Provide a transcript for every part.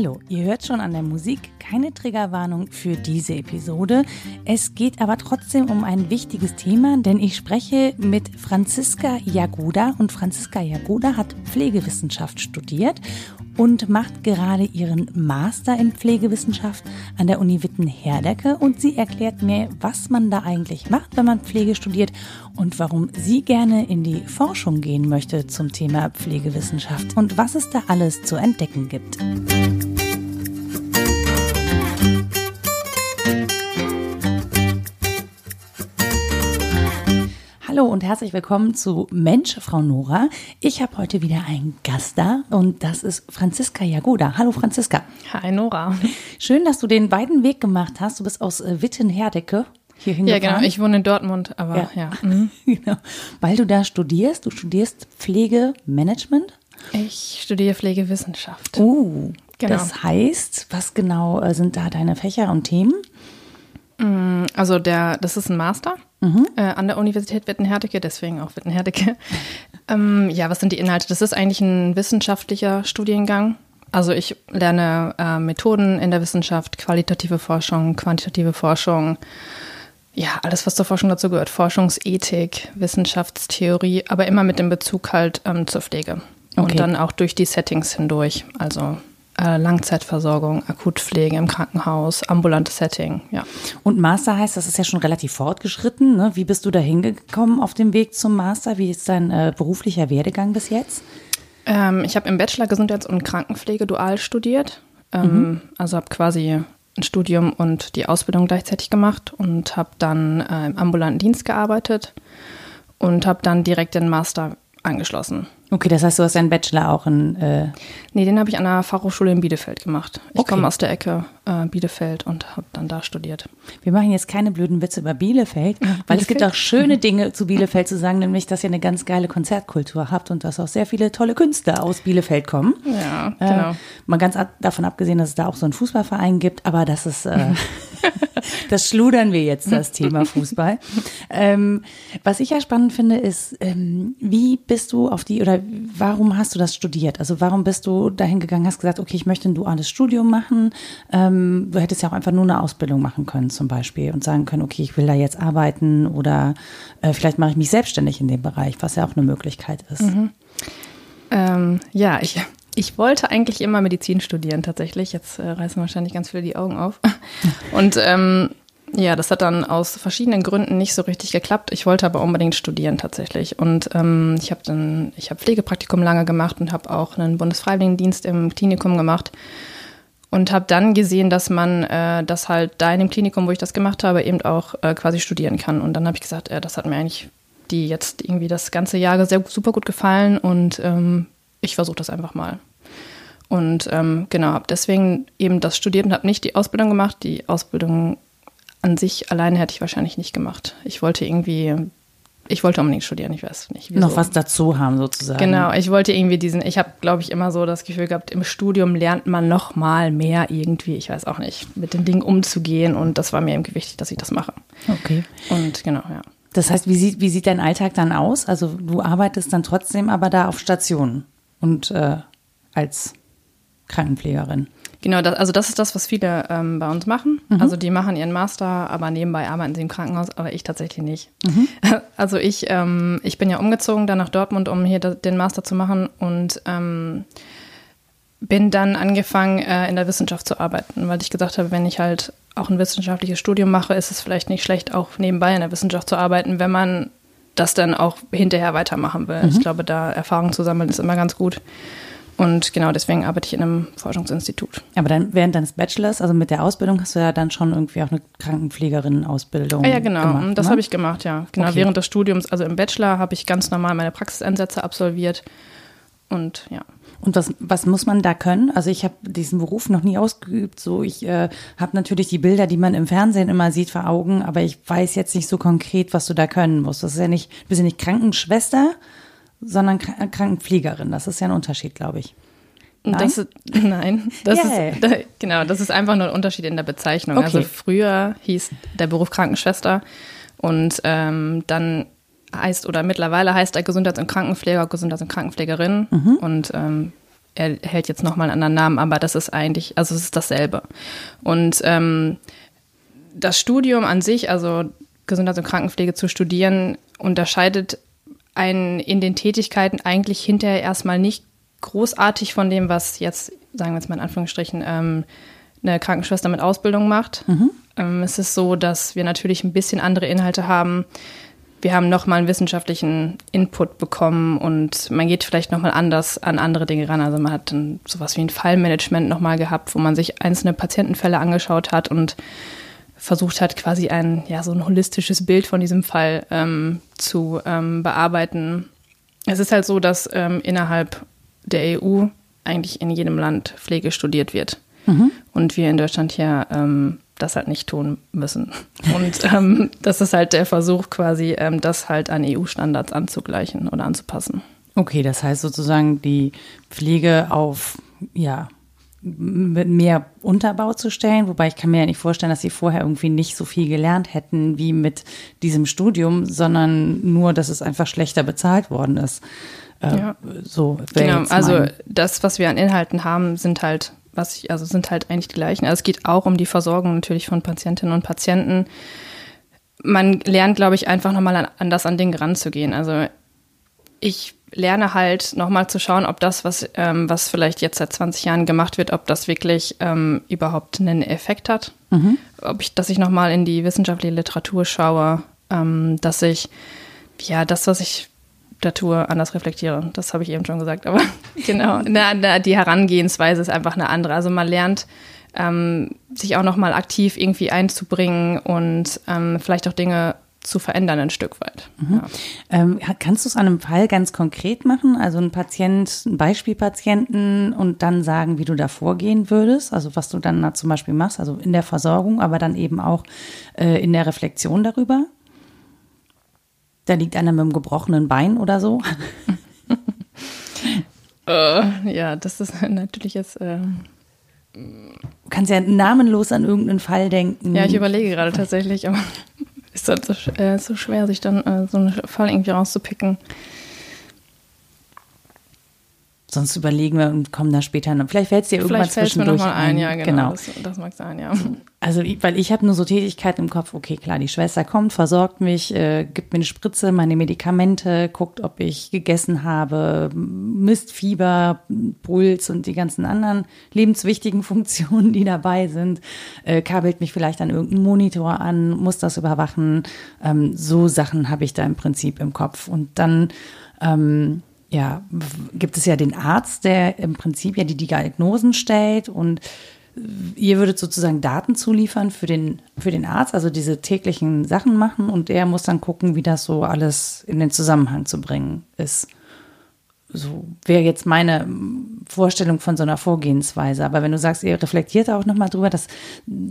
Hallo, ihr hört schon an der Musik keine Triggerwarnung für diese Episode. Es geht aber trotzdem um ein wichtiges Thema, denn ich spreche mit Franziska Jagoda und Franziska Jagoda hat Pflegewissenschaft studiert und macht gerade ihren Master in Pflegewissenschaft an der Uni Witten-Herdecke und sie erklärt mir, was man da eigentlich macht, wenn man Pflege studiert und warum sie gerne in die Forschung gehen möchte zum Thema Pflegewissenschaft und was es da alles zu entdecken gibt. Hallo und herzlich willkommen zu Mensch, Frau Nora. Ich habe heute wieder einen Gast da und das ist Franziska Jagoda. Hallo Franziska. Hi Nora. Schön, dass du den weiten Weg gemacht hast. Du bist aus äh, Witten-Herdecke hier hingefahren. Ja, genau. Ich wohne in Dortmund, aber ja. ja. Mhm. genau. Weil du da studierst. Du studierst Pflegemanagement. Ich studiere Pflegewissenschaft. Oh, genau. Das heißt, was genau äh, sind da deine Fächer und Themen? Mm, also der, das ist ein Master mhm. äh, an der Universität Witten-Herdecke, deswegen auch Witten-Herdecke. ähm, ja, was sind die Inhalte? Das ist eigentlich ein wissenschaftlicher Studiengang. Also ich lerne äh, Methoden in der Wissenschaft, qualitative Forschung, quantitative Forschung, ja, alles, was zur Forschung dazu gehört. Forschungsethik, Wissenschaftstheorie, aber immer mit dem Bezug halt ähm, zur Pflege. Okay. Und dann auch durch die Settings hindurch. Also äh, Langzeitversorgung, Akutpflege im Krankenhaus, ambulantes Setting, ja. Und Master heißt, das ist ja schon relativ fortgeschritten. Ne? Wie bist du da hingekommen auf dem Weg zum Master? Wie ist dein äh, beruflicher Werdegang bis jetzt? Ähm, ich habe im Bachelor Gesundheits- und Krankenpflege dual studiert. Ähm, mhm. Also habe quasi ein Studium und die Ausbildung gleichzeitig gemacht und habe dann äh, im ambulanten Dienst gearbeitet und habe dann direkt den Master angeschlossen. Okay, das heißt, du hast deinen Bachelor auch in. Äh nee, den habe ich an der Fachhochschule in Bielefeld gemacht. Ich okay. komme aus der Ecke äh, Bielefeld und habe dann da studiert. Wir machen jetzt keine blöden Witze über Bielefeld, weil Bielefeld? es gibt auch schöne Dinge zu Bielefeld zu sagen, nämlich, dass ihr eine ganz geile Konzertkultur habt und dass auch sehr viele tolle Künstler aus Bielefeld kommen. Ja, äh, genau. Äh, mal ganz ab, davon abgesehen, dass es da auch so einen Fußballverein gibt, aber das ist. Das schludern wir jetzt, das Thema Fußball. Ähm, was ich ja spannend finde, ist, ähm, wie bist du auf die oder warum hast du das studiert? Also warum bist du dahin gegangen, hast gesagt, okay, ich möchte ein duales Studium machen. Ähm, du hättest ja auch einfach nur eine Ausbildung machen können zum Beispiel und sagen können, okay, ich will da jetzt arbeiten oder äh, vielleicht mache ich mich selbstständig in dem Bereich, was ja auch eine Möglichkeit ist. Mhm. Ähm, ja, ich ich wollte eigentlich immer Medizin studieren, tatsächlich. Jetzt äh, reißen wahrscheinlich ganz viele die Augen auf. Und ähm, ja, das hat dann aus verschiedenen Gründen nicht so richtig geklappt. Ich wollte aber unbedingt studieren tatsächlich. Und ähm, ich habe dann, ich habe Pflegepraktikum lange gemacht und habe auch einen Bundesfreiwilligendienst im Klinikum gemacht. Und habe dann gesehen, dass man äh, das halt da in dem Klinikum, wo ich das gemacht habe, eben auch äh, quasi studieren kann. Und dann habe ich gesagt, äh, das hat mir eigentlich die jetzt irgendwie das ganze Jahr sehr super gut gefallen und ähm, ich versuche das einfach mal. Und ähm, genau, habe deswegen eben das studiert und habe nicht die Ausbildung gemacht. Die Ausbildung an sich alleine hätte ich wahrscheinlich nicht gemacht. Ich wollte irgendwie, ich wollte unbedingt studieren, ich weiß nicht. Wieso. Noch was dazu haben sozusagen. Genau, ich wollte irgendwie diesen, ich habe, glaube ich, immer so das Gefühl gehabt, im Studium lernt man noch mal mehr irgendwie, ich weiß auch nicht, mit den Dingen umzugehen und das war mir irgendwie wichtig, dass ich das mache. Okay. Und genau, ja. Das heißt, wie sieht, wie sieht dein Alltag dann aus? Also du arbeitest dann trotzdem aber da auf Stationen und äh, als Krankenpflegerin. Genau, das, also das ist das, was viele ähm, bei uns machen. Mhm. Also die machen ihren Master, aber nebenbei arbeiten sie im Krankenhaus, aber ich tatsächlich nicht. Mhm. Also ich, ähm, ich bin ja umgezogen dann nach Dortmund, um hier den Master zu machen und ähm, bin dann angefangen, äh, in der Wissenschaft zu arbeiten, weil ich gesagt habe, wenn ich halt auch ein wissenschaftliches Studium mache, ist es vielleicht nicht schlecht, auch nebenbei in der Wissenschaft zu arbeiten, wenn man das dann auch hinterher weitermachen will. Mhm. Ich glaube, da Erfahrung zu sammeln ist immer ganz gut. Und genau deswegen arbeite ich in einem Forschungsinstitut. Aber dann während deines Bachelors, also mit der Ausbildung, hast du ja dann schon irgendwie auch eine Krankenpflegerinnen-Ausbildung. Ah, ja, genau. Gemacht, das ne? habe ich gemacht, ja. Genau, okay. während des Studiums, also im Bachelor habe ich ganz normal meine Praxiseinsätze absolviert. Und ja. Und was, was muss man da können? Also ich habe diesen Beruf noch nie ausgeübt. So, ich äh, habe natürlich die Bilder, die man im Fernsehen immer sieht, vor Augen, aber ich weiß jetzt nicht so konkret, was du da können musst. Das ist ja nicht, du bist ja nicht Krankenschwester, sondern Krankenpflegerin. Das ist ja ein Unterschied, glaube ich. Nein, das ist, nein, das yeah. ist genau, das ist einfach nur ein Unterschied in der Bezeichnung. Okay. Also früher hieß der Beruf Krankenschwester und ähm, dann heißt oder mittlerweile heißt er Gesundheits- und Krankenpfleger, Gesundheits- und Krankenpflegerin mhm. und ähm, er hält jetzt nochmal einen anderen Namen, aber das ist eigentlich, also es ist dasselbe. Und ähm, das Studium an sich, also Gesundheits- und Krankenpflege zu studieren, unterscheidet einen in den Tätigkeiten eigentlich hinterher erstmal nicht großartig von dem, was jetzt, sagen wir jetzt mal in Anführungsstrichen, ähm, eine Krankenschwester mit Ausbildung macht. Mhm. Ähm, es ist so, dass wir natürlich ein bisschen andere Inhalte haben. Wir haben nochmal einen wissenschaftlichen Input bekommen und man geht vielleicht nochmal anders an andere Dinge ran. Also man hat dann sowas wie ein Fallmanagement nochmal gehabt, wo man sich einzelne Patientenfälle angeschaut hat und versucht hat, quasi ein, ja, so ein holistisches Bild von diesem Fall ähm, zu ähm, bearbeiten. Es ist halt so, dass ähm, innerhalb der EU eigentlich in jedem Land Pflege studiert wird. Mhm. Und wir in Deutschland hier ähm, das halt nicht tun müssen. Und ähm, das ist halt der Versuch, quasi ähm, das halt an EU-Standards anzugleichen oder anzupassen. Okay, das heißt sozusagen die Pflege auf, ja, mit mehr Unterbau zu stellen, wobei ich kann mir ja nicht vorstellen, dass sie vorher irgendwie nicht so viel gelernt hätten wie mit diesem Studium, sondern nur, dass es einfach schlechter bezahlt worden ist. Äh, ja. So. Genau. Also das, was wir an Inhalten haben, sind halt was ich, also sind halt eigentlich die gleichen. Also es geht auch um die Versorgung natürlich von Patientinnen und Patienten. Man lernt, glaube ich, einfach nochmal anders an Dinge ranzugehen. Also ich lerne halt nochmal zu schauen, ob das, was, ähm, was vielleicht jetzt seit 20 Jahren gemacht wird, ob das wirklich ähm, überhaupt einen Effekt hat. Mhm. Ob ich, dass ich nochmal in die wissenschaftliche Literatur schaue, ähm, dass ich, ja, das, was ich Diktatur anders reflektiere. Das habe ich eben schon gesagt, aber genau. Na, na, die Herangehensweise ist einfach eine andere. Also man lernt, ähm, sich auch nochmal aktiv irgendwie einzubringen und ähm, vielleicht auch Dinge zu verändern ein Stück weit. Mhm. Ja. Ähm, kannst du es an einem Fall ganz konkret machen? Also ein Patient, ein Beispielpatienten und dann sagen, wie du da vorgehen würdest? Also was du dann da zum Beispiel machst, also in der Versorgung, aber dann eben auch äh, in der Reflexion darüber? Da liegt einer mit einem gebrochenen Bein oder so. uh, ja, das ist natürlich jetzt. Äh Du kannst ja namenlos an irgendeinen Fall denken. Ja, ich überlege gerade tatsächlich, aber ist das so, äh, so schwer, sich dann äh, so einen Fall irgendwie rauszupicken. Sonst überlegen wir und kommen da später noch. Vielleicht fällt es dir irgendwann Vielleicht zwischendurch mir noch mal ein. Ja, genau. genau. Das, das, mag sein, ja. Also, weil ich habe nur so Tätigkeiten im Kopf. Okay, klar, die Schwester kommt, versorgt mich, äh, gibt mir eine Spritze, meine Medikamente, guckt, ob ich gegessen habe, misst Fieber, Puls und die ganzen anderen lebenswichtigen Funktionen, die dabei sind. Äh, kabelt mich vielleicht an irgendeinen Monitor an, muss das überwachen. Ähm, so Sachen habe ich da im Prinzip im Kopf. Und dann ähm, ja, gibt es ja den Arzt, der im Prinzip ja die Diagnosen stellt und ihr würdet sozusagen Daten zuliefern für den, für den Arzt, also diese täglichen Sachen machen und er muss dann gucken, wie das so alles in den Zusammenhang zu bringen ist. So wäre jetzt meine Vorstellung von so einer Vorgehensweise. Aber wenn du sagst, ihr reflektiert auch nochmal drüber, das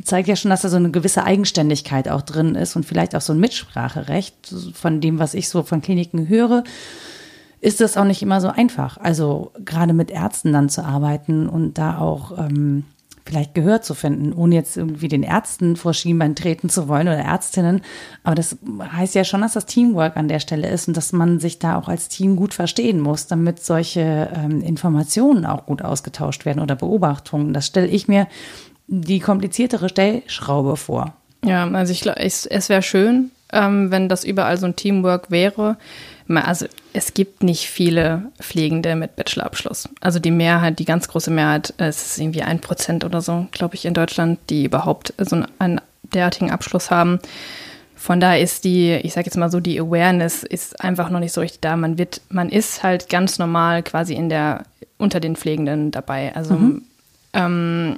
zeigt ja schon, dass da so eine gewisse Eigenständigkeit auch drin ist und vielleicht auch so ein Mitspracherecht von dem, was ich so von Kliniken höre ist das auch nicht immer so einfach. Also gerade mit Ärzten dann zu arbeiten und da auch ähm, vielleicht Gehör zu finden, ohne jetzt irgendwie den Ärzten vor Schienbein treten zu wollen oder Ärztinnen. Aber das heißt ja schon, dass das Teamwork an der Stelle ist und dass man sich da auch als Team gut verstehen muss, damit solche ähm, Informationen auch gut ausgetauscht werden oder Beobachtungen. Das stelle ich mir die kompliziertere Stellschraube vor. Ja, also ich glaube, es, es wäre schön, ähm, wenn das überall so ein Teamwork wäre also es gibt nicht viele Pflegende mit Bachelorabschluss. Also die Mehrheit, die ganz große Mehrheit, äh, es ist irgendwie ein Prozent oder so, glaube ich, in Deutschland, die überhaupt so einen derartigen Abschluss haben. Von daher ist die, ich sage jetzt mal so, die Awareness ist einfach noch nicht so richtig da. Man wird, man ist halt ganz normal quasi in der, unter den Pflegenden dabei. Also mhm. ähm,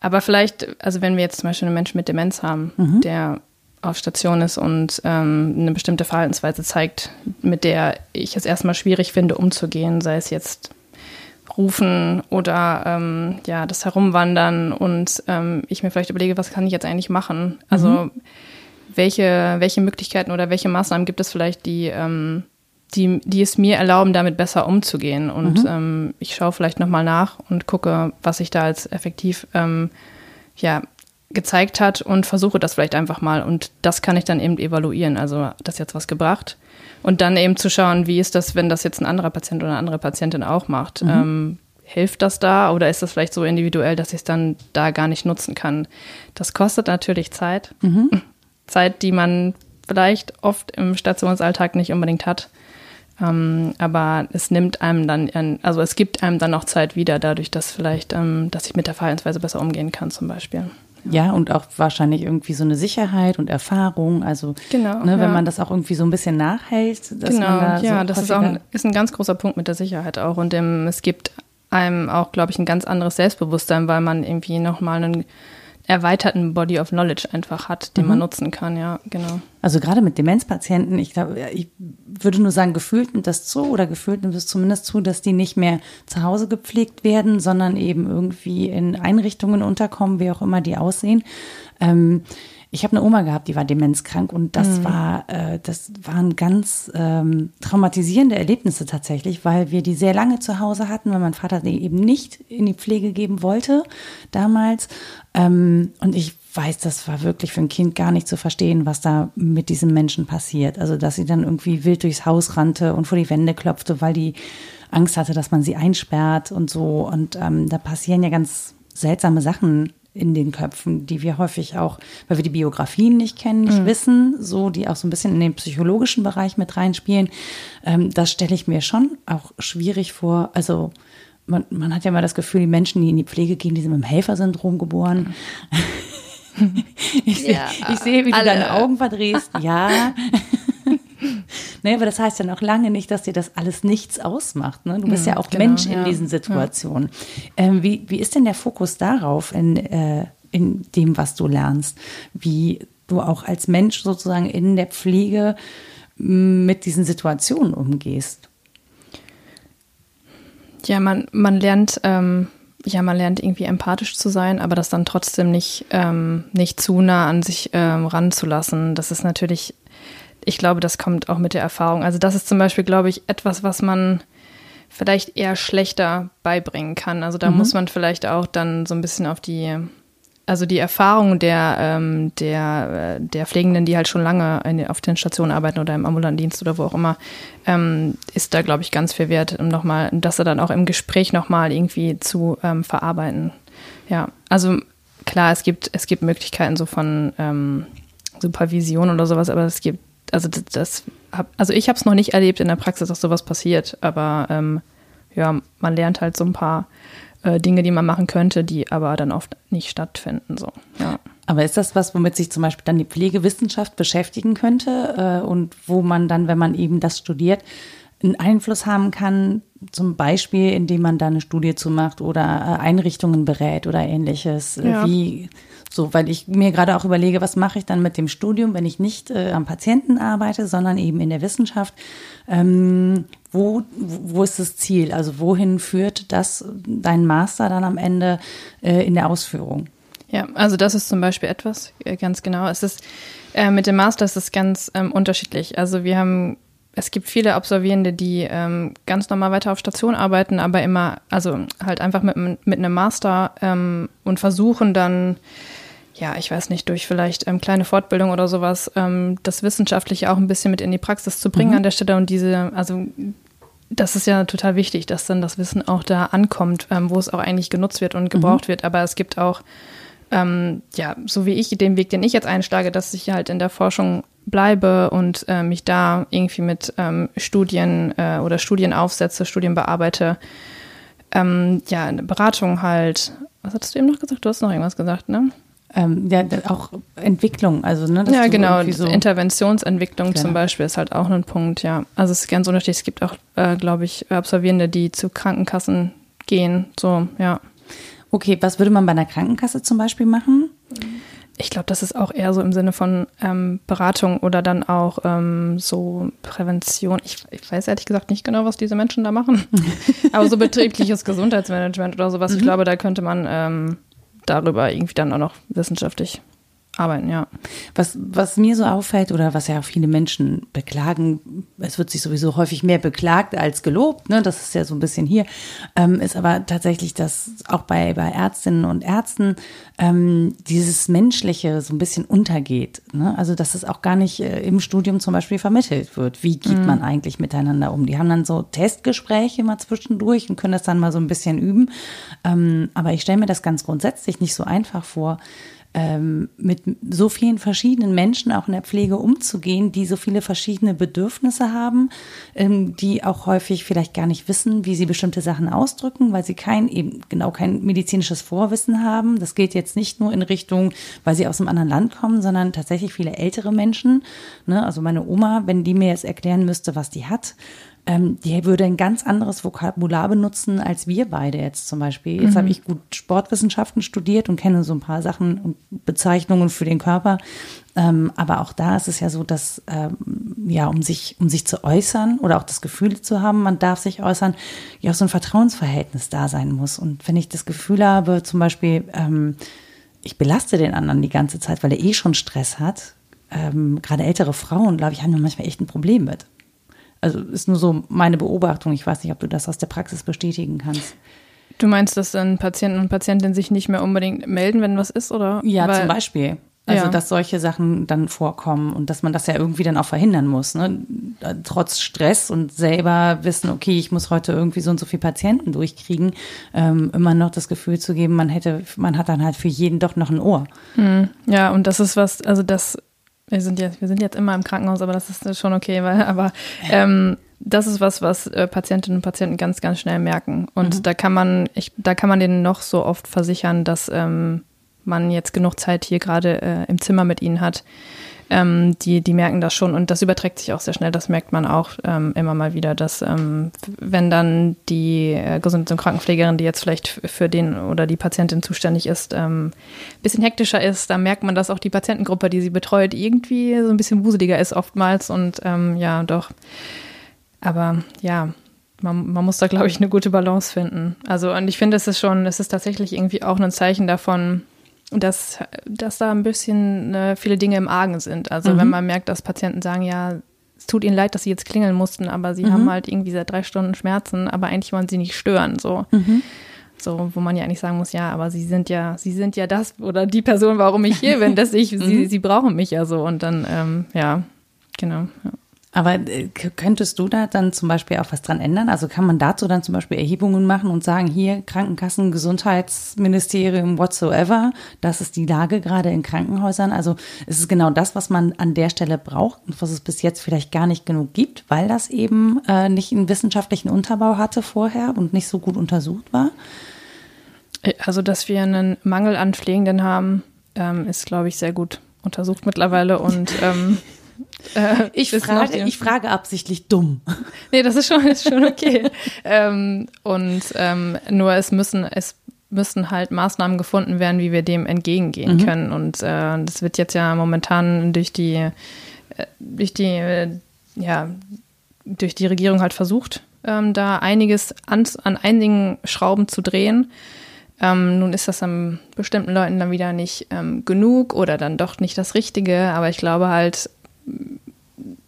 aber vielleicht, also wenn wir jetzt zum Beispiel einen Menschen mit Demenz haben, mhm. der auf Station ist und ähm, eine bestimmte Verhaltensweise zeigt, mit der ich es erstmal schwierig finde, umzugehen, sei es jetzt rufen oder ähm, ja, das Herumwandern und ähm, ich mir vielleicht überlege, was kann ich jetzt eigentlich machen? Also mhm. welche, welche Möglichkeiten oder welche Maßnahmen gibt es vielleicht, die, ähm, die, die es mir erlauben, damit besser umzugehen? Und mhm. ähm, ich schaue vielleicht nochmal nach und gucke, was ich da als effektiv ähm, ja, gezeigt hat und versuche das vielleicht einfach mal. Und das kann ich dann eben evaluieren. Also, hat das jetzt was gebracht? Und dann eben zu schauen, wie ist das, wenn das jetzt ein anderer Patient oder eine andere Patientin auch macht? Mhm. Ähm, hilft das da oder ist das vielleicht so individuell, dass ich es dann da gar nicht nutzen kann? Das kostet natürlich Zeit. Mhm. Zeit, die man vielleicht oft im Stationsalltag nicht unbedingt hat. Ähm, aber es nimmt einem dann, also es gibt einem dann auch Zeit wieder, dadurch, dass vielleicht, ähm, dass ich mit der Verhaltensweise besser umgehen kann, zum Beispiel. Ja, und auch wahrscheinlich irgendwie so eine Sicherheit und Erfahrung. Also, genau, ne, wenn ja. man das auch irgendwie so ein bisschen nachhält. Dass genau, man da ja, so das ist auch ein, ist ein ganz großer Punkt mit der Sicherheit auch. Und dem, es gibt einem auch, glaube ich, ein ganz anderes Selbstbewusstsein, weil man irgendwie nochmal einen erweiterten Body of Knowledge einfach hat, den mhm. man nutzen kann, ja, genau. Also gerade mit Demenzpatienten, ich glaube, ich würde nur sagen, gefühlt nimmt das zu oder gefühlt nimmt es zumindest zu, dass die nicht mehr zu Hause gepflegt werden, sondern eben irgendwie in Einrichtungen unterkommen, wie auch immer die aussehen. Ähm, ich habe eine Oma gehabt, die war demenzkrank und das mhm. war, äh, das waren ganz ähm, traumatisierende Erlebnisse tatsächlich, weil wir die sehr lange zu Hause hatten, weil mein Vater die eben nicht in die Pflege geben wollte damals. Ähm, und ich weiß, das war wirklich für ein Kind gar nicht zu verstehen, was da mit diesem Menschen passiert. Also, dass sie dann irgendwie wild durchs Haus rannte und vor die Wände klopfte, weil die Angst hatte, dass man sie einsperrt und so. Und ähm, da passieren ja ganz seltsame Sachen in den Köpfen, die wir häufig auch, weil wir die Biografien nicht kennen, nicht mhm. wissen, so die auch so ein bisschen in den psychologischen Bereich mit reinspielen. Ähm, das stelle ich mir schon auch schwierig vor. Also man, man hat ja mal das Gefühl, die Menschen, die in die Pflege gehen, die sind mit dem Helfersyndrom geboren. ich, ja, ich sehe, wie alle. du deine Augen verdrehst. Ja. Ne, aber das heißt ja noch lange nicht, dass dir das alles nichts ausmacht. Ne? Du bist ja, ja auch genau, Mensch in ja. diesen Situationen. Ja. Ähm, wie, wie ist denn der Fokus darauf in, äh, in dem, was du lernst? Wie du auch als Mensch sozusagen in der Pflege mit diesen Situationen umgehst? Ja, man, man lernt, ähm, ja, man lernt irgendwie empathisch zu sein, aber das dann trotzdem nicht, ähm, nicht zu nah an sich ähm, ranzulassen. Das ist natürlich ich glaube, das kommt auch mit der Erfahrung. Also das ist zum Beispiel, glaube ich, etwas, was man vielleicht eher schlechter beibringen kann. Also da mhm. muss man vielleicht auch dann so ein bisschen auf die, also die Erfahrung der, ähm, der, äh, der Pflegenden, die halt schon lange in, auf den Stationen arbeiten oder im ambulanten Dienst oder wo auch immer, ähm, ist da, glaube ich, ganz viel wert, um nochmal, das dann auch im Gespräch nochmal irgendwie zu ähm, verarbeiten. Ja, also klar, es gibt, es gibt Möglichkeiten so von ähm, Supervision oder sowas, aber es gibt also das, das hab, also ich habe es noch nicht erlebt in der Praxis, dass sowas passiert, aber ähm, ja, man lernt halt so ein paar äh, Dinge, die man machen könnte, die aber dann oft nicht stattfinden. So, ja. Aber ist das was, womit sich zum Beispiel dann die Pflegewissenschaft beschäftigen könnte äh, und wo man dann, wenn man eben das studiert, einen Einfluss haben kann, zum Beispiel, indem man da eine Studie zu macht oder äh, Einrichtungen berät oder ähnliches. Ja. Wie so, weil ich mir gerade auch überlege, was mache ich dann mit dem Studium, wenn ich nicht äh, am Patienten arbeite, sondern eben in der Wissenschaft. Ähm, wo, wo ist das Ziel? Also wohin führt das dein Master dann am Ende äh, in der Ausführung? Ja, also das ist zum Beispiel etwas, äh, ganz genau. Es ist äh, mit dem Master ist es ganz ähm, unterschiedlich. Also wir haben es gibt viele Absolvierende, die ähm, ganz normal weiter auf Station arbeiten, aber immer, also halt einfach mit, mit einem Master ähm, und versuchen dann ja, ich weiß nicht, durch vielleicht ähm, kleine Fortbildung oder sowas, ähm, das Wissenschaftliche auch ein bisschen mit in die Praxis zu bringen mhm. an der Stelle und diese, also das ist ja total wichtig, dass dann das Wissen auch da ankommt, ähm, wo es auch eigentlich genutzt wird und gebraucht mhm. wird. Aber es gibt auch, ähm, ja, so wie ich, den Weg, den ich jetzt einschlage, dass ich halt in der Forschung bleibe und äh, mich da irgendwie mit ähm, Studien äh, oder Studien aufsetze, Studien bearbeite. Ähm, ja, eine Beratung halt. Was hattest du eben noch gesagt? Du hast noch irgendwas gesagt, ne? Ähm, ja, auch Entwicklung, also ne, ja genau, so Interventionsentwicklung genau. zum Beispiel ist halt auch ein Punkt, ja. Also es ist ganz unterschiedlich. Es gibt auch, äh, glaube ich, Absolvierende, die zu Krankenkassen gehen, so ja. Okay, was würde man bei einer Krankenkasse zum Beispiel machen? Ich glaube, das ist auch eher so im Sinne von ähm, Beratung oder dann auch ähm, so Prävention. Ich, ich, weiß ehrlich gesagt nicht genau, was diese Menschen da machen. Aber so betriebliches Gesundheitsmanagement oder sowas. Mhm. Ich glaube, da könnte man ähm, darüber irgendwie dann auch noch wissenschaftlich arbeiten, ja. Was, was mir so auffällt oder was ja auch viele Menschen beklagen, es wird sich sowieso häufig mehr beklagt als gelobt, ne? das ist ja so ein bisschen hier, ähm, ist aber tatsächlich, dass auch bei, bei Ärztinnen und Ärzten ähm, dieses Menschliche so ein bisschen untergeht. Ne? Also dass es auch gar nicht äh, im Studium zum Beispiel vermittelt wird. Wie geht mhm. man eigentlich miteinander um? Die haben dann so Testgespräche mal zwischendurch und können das dann mal so ein bisschen üben. Ähm, aber ich stelle mir das ganz grundsätzlich nicht so einfach vor, ähm, mit so vielen verschiedenen Menschen auch in der Pflege umzugehen, die so viele verschiedene Bedürfnisse haben, ähm, die auch häufig vielleicht gar nicht wissen, wie sie bestimmte Sachen ausdrücken, weil sie kein eben genau kein medizinisches Vorwissen haben. Das geht jetzt nicht nur in Richtung, weil sie aus einem anderen Land kommen, sondern tatsächlich viele ältere Menschen. Ne? Also meine Oma, wenn die mir jetzt erklären müsste, was die hat, ähm, die würde ein ganz anderes Vokabular benutzen als wir beide jetzt zum Beispiel. Jetzt mhm. habe ich gut Sportwissenschaften studiert und kenne so ein paar Sachen und Bezeichnungen für den Körper. Ähm, aber auch da ist es ja so, dass ähm, ja, um sich, um sich zu äußern oder auch das Gefühl zu haben, man darf sich äußern, ja auch so ein Vertrauensverhältnis da sein muss. Und wenn ich das Gefühl habe, zum Beispiel, ähm, ich belaste den anderen die ganze Zeit, weil er eh schon Stress hat, ähm, gerade ältere Frauen, glaube ich, haben manchmal echt ein Problem mit. Also ist nur so meine Beobachtung. Ich weiß nicht, ob du das aus der Praxis bestätigen kannst. Du meinst, dass dann Patienten und Patientinnen sich nicht mehr unbedingt melden, wenn was ist, oder? Ja, Weil, zum Beispiel. Also, ja. dass solche Sachen dann vorkommen und dass man das ja irgendwie dann auch verhindern muss. Ne? Trotz Stress und selber wissen, okay, ich muss heute irgendwie so und so viele Patienten durchkriegen, ähm, immer noch das Gefühl zu geben, man hätte, man hat dann halt für jeden doch noch ein Ohr. Hm. Ja, und das ist was, also das wir sind jetzt, wir sind jetzt immer im Krankenhaus, aber das ist schon okay, weil, aber ähm, das ist was, was äh, Patientinnen und Patienten ganz, ganz schnell merken. Und mhm. da kann man, ich, da kann man denen noch so oft versichern, dass ähm, man jetzt genug Zeit hier gerade äh, im Zimmer mit ihnen hat, ähm, die, die merken das schon und das überträgt sich auch sehr schnell. Das merkt man auch ähm, immer mal wieder, dass ähm, wenn dann die äh, Gesundheits- und Krankenpflegerin, die jetzt vielleicht für den oder die Patientin zuständig ist, ähm, bisschen hektischer ist, dann merkt man, dass auch die Patientengruppe, die sie betreut, irgendwie so ein bisschen wuseliger ist oftmals und ähm, ja, doch. Aber ja, man, man muss da, glaube ich, eine gute Balance finden. Also, und ich finde, es ist schon, es ist tatsächlich irgendwie auch ein Zeichen davon, dass, dass da ein bisschen äh, viele Dinge im Argen sind. Also mhm. wenn man merkt, dass Patienten sagen, ja, es tut ihnen leid, dass sie jetzt klingeln mussten, aber sie mhm. haben halt irgendwie seit drei Stunden Schmerzen, aber eigentlich wollen sie nicht stören, so. Mhm. So, wo man ja eigentlich sagen muss, ja, aber sie sind ja, sie sind ja das oder die Person, warum ich hier bin, dass ich, sie, mhm. sie brauchen mich ja so. Und dann, ähm, ja, genau. Ja. Aber äh, könntest du da dann zum Beispiel auch was dran ändern? Also kann man dazu dann zum Beispiel Erhebungen machen und sagen, hier Krankenkassen, Gesundheitsministerium, whatsoever, das ist die Lage gerade in Krankenhäusern. Also ist es genau das, was man an der Stelle braucht und was es bis jetzt vielleicht gar nicht genug gibt, weil das eben äh, nicht einen wissenschaftlichen Unterbau hatte vorher und nicht so gut untersucht war? Äh, also, dass wir einen Mangel an Pflegenden haben, ähm, ist, glaube ich, sehr gut untersucht mittlerweile und ähm, Äh, ich, frage, ich frage absichtlich dumm. Nee, das ist schon, ist schon okay. ähm, und ähm, nur es müssen, es müssen halt Maßnahmen gefunden werden, wie wir dem entgegengehen mhm. können. Und äh, das wird jetzt ja momentan durch die, äh, durch die, äh, ja, durch die Regierung halt versucht, ähm, da einiges an, an einigen Schrauben zu drehen. Ähm, nun ist das an bestimmten Leuten dann wieder nicht ähm, genug oder dann doch nicht das Richtige, aber ich glaube halt,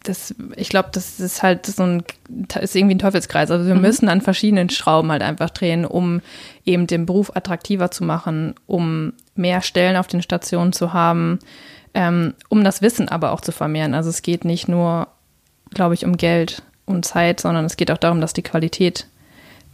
das, ich glaube, das ist halt so ein, ist irgendwie ein Teufelskreis. Also wir mhm. müssen an verschiedenen Schrauben halt einfach drehen, um eben den Beruf attraktiver zu machen, um mehr Stellen auf den Stationen zu haben, ähm, um das Wissen aber auch zu vermehren. Also es geht nicht nur, glaube ich, um Geld und Zeit, sondern es geht auch darum, dass die Qualität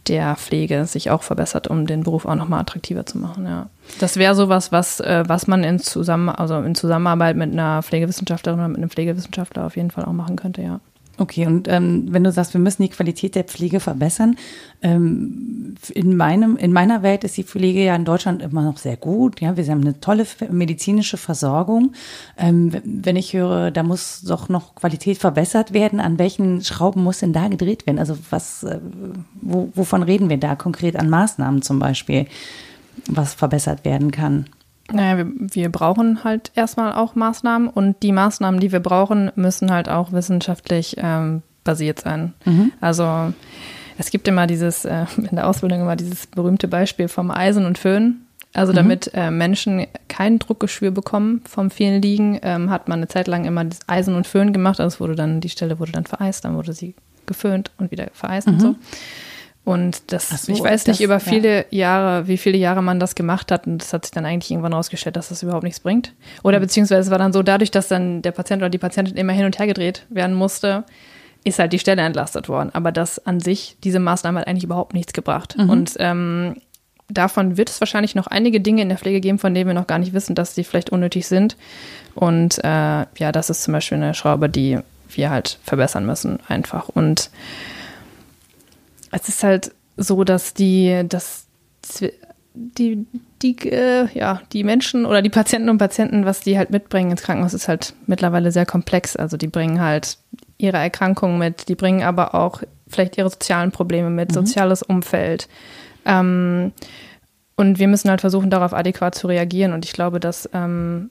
der Pflege sich auch verbessert, um den Beruf auch nochmal attraktiver zu machen. Ja. Das wäre sowas, was, äh, was man in, Zusammen also in Zusammenarbeit mit einer Pflegewissenschaftlerin oder mit einem Pflegewissenschaftler auf jeden Fall auch machen könnte, ja. Okay, und ähm, wenn du sagst, wir müssen die Qualität der Pflege verbessern, ähm, in, meinem, in meiner Welt ist die Pflege ja in Deutschland immer noch sehr gut. Ja, wir haben eine tolle medizinische Versorgung. Ähm, wenn ich höre, da muss doch noch Qualität verbessert werden, an welchen Schrauben muss denn da gedreht werden? Also was, äh, wo, wovon reden wir da konkret an Maßnahmen zum Beispiel, was verbessert werden kann? Naja, wir, wir brauchen halt erstmal auch Maßnahmen und die Maßnahmen, die wir brauchen, müssen halt auch wissenschaftlich ähm, basiert sein. Mhm. Also es gibt immer dieses, äh, in der Ausbildung immer dieses berühmte Beispiel vom Eisen und Föhn. Also damit äh, Menschen kein Druckgeschwür bekommen vom vielen Liegen, ähm, hat man eine Zeit lang immer das Eisen und Föhn gemacht. Also es wurde dann, die Stelle wurde dann vereist, dann wurde sie geföhnt und wieder vereist und so. Und das, so, ich weiß das- nicht über ja. viele Jahre, wie viele Jahre man das gemacht hat. Und das hat sich dann eigentlich irgendwann rausgestellt, dass das überhaupt nichts bringt. Oder beziehungsweise es war dann so, dadurch, dass dann der Patient oder die Patientin immer hin und her gedreht werden musste, ist halt die Stelle entlastet worden. Aber das an sich, diese Maßnahme hat eigentlich überhaupt nichts gebracht. Und ähm, davon wird es wahrscheinlich noch einige Dinge in der Pflege geben, von denen wir noch gar nicht wissen, dass die vielleicht unnötig sind. Und äh, ja, das ist zum Beispiel eine Schraube, die wir halt verbessern müssen, einfach. Und es ist halt so, dass die, dass die, die, äh, ja, die Menschen oder die Patienten und Patienten, was die halt mitbringen ins Krankenhaus, ist halt mittlerweile sehr komplex. Also die bringen halt ihre Erkrankungen mit, die bringen aber auch vielleicht ihre sozialen Probleme mit, soziales Umfeld. Ähm, und wir müssen halt versuchen, darauf adäquat zu reagieren. Und ich glaube, dass ähm,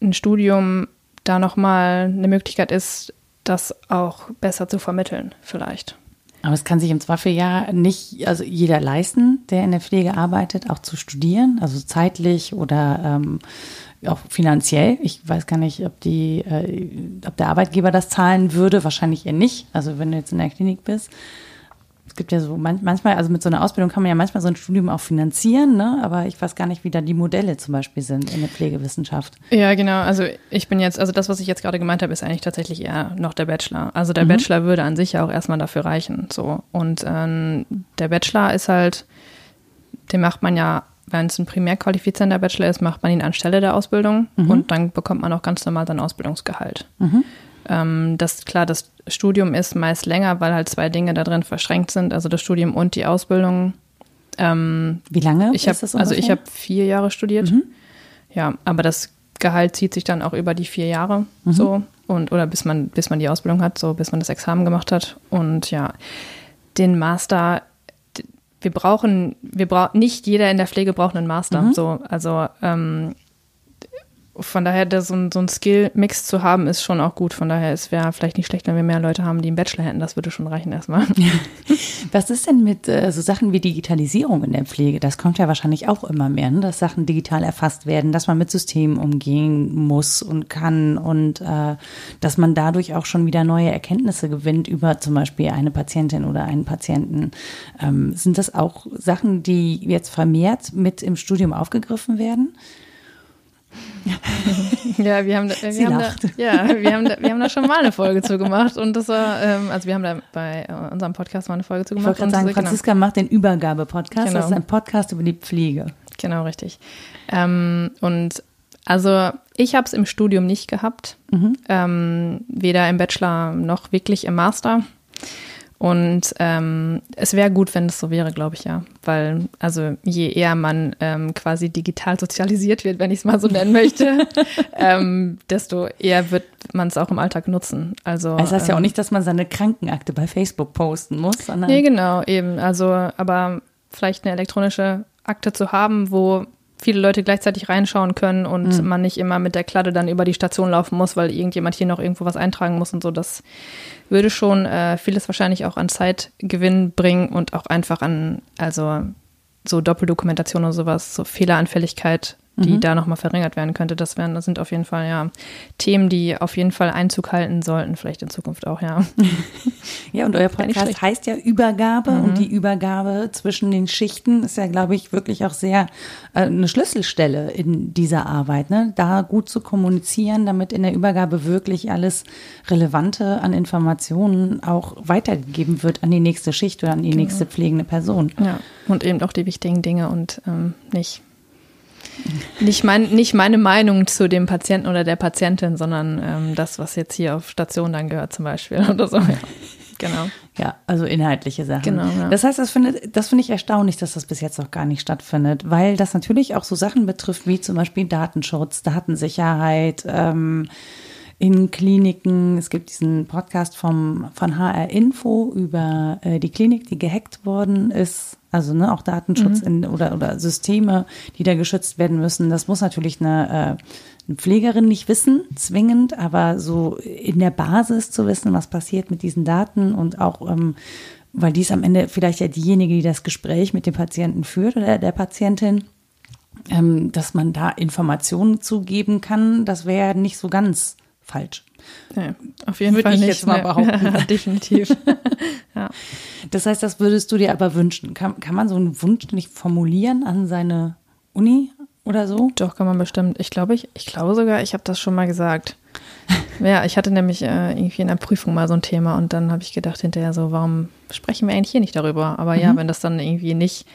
ein Studium da nochmal eine Möglichkeit ist, das auch besser zu vermitteln, vielleicht. Aber es kann sich im Zweifel ja nicht, also jeder leisten, der in der Pflege arbeitet, auch zu studieren, also zeitlich oder ähm, auch finanziell. Ich weiß gar nicht, ob die, äh, ob der Arbeitgeber das zahlen würde, wahrscheinlich eher nicht. Also wenn du jetzt in der Klinik bist. Es gibt ja so man, manchmal, also mit so einer Ausbildung kann man ja manchmal so ein Studium auch finanzieren, ne? Aber ich weiß gar nicht, wie da die Modelle zum Beispiel sind in der Pflegewissenschaft. Ja, genau. Also ich bin jetzt, also das, was ich jetzt gerade gemeint habe, ist eigentlich tatsächlich eher noch der Bachelor. Also der Bachelor würde an sich ja auch erstmal dafür reichen. So. Und ähm, der Bachelor ist halt, den macht man ja, wenn es ein primär qualifizierender Bachelor ist, macht man ihn anstelle der Ausbildung und dann bekommt man auch ganz normal sein Ausbildungsgehalt. Ähm, das klar, das Studium ist meist länger, weil halt zwei Dinge da drin verschränkt sind, also das Studium und die Ausbildung. Ähm, Wie lange ich das also ich habe vier Jahre studiert. Ja, aber das Gehalt zieht sich dann auch über die vier Jahre so. Und oder bis man bis man die Ausbildung hat, so bis man das Examen gemacht hat. Und ja, den Master wir brauchen wir brauchen nicht jeder in der Pflege braucht einen Master, so. Also ähm, von daher, da so ein, so ein Skill-Mix zu haben, ist schon auch gut. Von daher, es wäre vielleicht nicht schlecht, wenn wir mehr Leute haben, die einen Bachelor hätten. Das würde schon reichen erstmal. Was ist denn mit äh, so Sachen wie Digitalisierung in der Pflege? Das kommt ja wahrscheinlich auch immer mehr, ne? dass Sachen digital erfasst werden, dass man mit Systemen umgehen muss und kann und äh, dass man dadurch auch schon wieder neue Erkenntnisse gewinnt über zum Beispiel eine Patientin oder einen Patienten. Ähm, sind das auch Sachen, die jetzt vermehrt mit im Studium aufgegriffen werden? Ja, wir haben, da, wir Sie haben lacht. da, ja, wir haben, da, wir haben da schon mal eine Folge zu gemacht und das war, ähm, also wir haben da bei äh, unserem Podcast mal eine Folge zu Ich gemacht. wollte gerade sagen, genau. Franziska macht den Übergabe-Podcast. Genau. Das ist ein Podcast über die Pflege. Genau, richtig. Ähm, und also ich habe es im Studium nicht gehabt, ähm, weder im Bachelor noch wirklich im Master. Und ähm, es wäre gut, wenn es so wäre, glaube ich, ja. Weil, also je eher man ähm, quasi digital sozialisiert wird, wenn ich es mal so nennen möchte, ähm, desto eher wird man es auch im Alltag nutzen. Also, Das heißt ja auch ähm, nicht, dass man seine Krankenakte bei Facebook posten muss, sondern Nee, genau, eben. Also, aber vielleicht eine elektronische Akte zu haben, wo viele Leute gleichzeitig reinschauen können und man nicht immer mit der Kladde dann über die Station laufen muss, weil irgendjemand hier noch irgendwo was eintragen muss und so. Das würde schon äh, vieles wahrscheinlich auch an Zeitgewinn bringen und auch einfach an, also so Doppeldokumentation oder sowas, so Fehleranfälligkeit, die da nochmal verringert werden könnte. Das wären, das sind auf jeden Fall ja Themen, die auf jeden Fall Einzug halten sollten, vielleicht in Zukunft auch, ja. Ja, und euer Podcast. Mhm. heißt ja Übergabe und die Übergabe zwischen den Schichten ist ja, glaube ich, wirklich auch sehr äh, eine Schlüsselstelle in dieser Arbeit, ne? Da gut zu kommunizieren, damit in der Übergabe wirklich alles Relevante an Informationen auch weitergegeben wird an die nächste Schicht oder an Genau. die nächste pflegende Person. Ja, und eben auch die wichtigen Dinge und ähm, nicht, nicht, mein, nicht meine Meinung zu dem Patienten oder der Patientin, sondern ähm, das, was jetzt hier auf Station dann gehört zum Beispiel oder so. Ja. Genau. Ja, also inhaltliche Sachen. Genau, ja. Das heißt, das findet, das finde ich erstaunlich, dass das bis jetzt noch gar nicht stattfindet, weil das natürlich auch so Sachen betrifft wie zum Beispiel Datenschutz, Datensicherheit, ähm, in Kliniken. Es gibt diesen Podcast vom, von HR Info über äh, die Klinik, die gehackt worden ist. Also ne, auch Datenschutz in, oder, oder Systeme, die da geschützt werden müssen. Das muss natürlich eine, äh, eine Pflegerin nicht wissen, zwingend, aber so in der Basis zu wissen, was passiert mit diesen Daten und auch, ähm, weil dies am Ende vielleicht ja diejenige, die das Gespräch mit dem Patienten führt oder der Patientin. ähm, dass man da Informationen zugeben kann, das wäre nicht so ganz falsch. Ja, auf jeden Würde Fall ich nicht. jetzt mal behaupten. Ja, definitiv. ja. Das heißt, das würdest du dir aber wünschen. Kann, kann man so einen Wunsch nicht formulieren an seine Uni oder so? Doch, kann man bestimmt. Ich glaube, ich, ich glaube sogar, ich habe das schon mal gesagt. Ja, ich hatte nämlich äh, irgendwie in der Prüfung mal so ein Thema und dann habe ich gedacht hinterher so, warum sprechen wir eigentlich hier nicht darüber? Aber ja, Mhm. wenn das dann irgendwie nicht,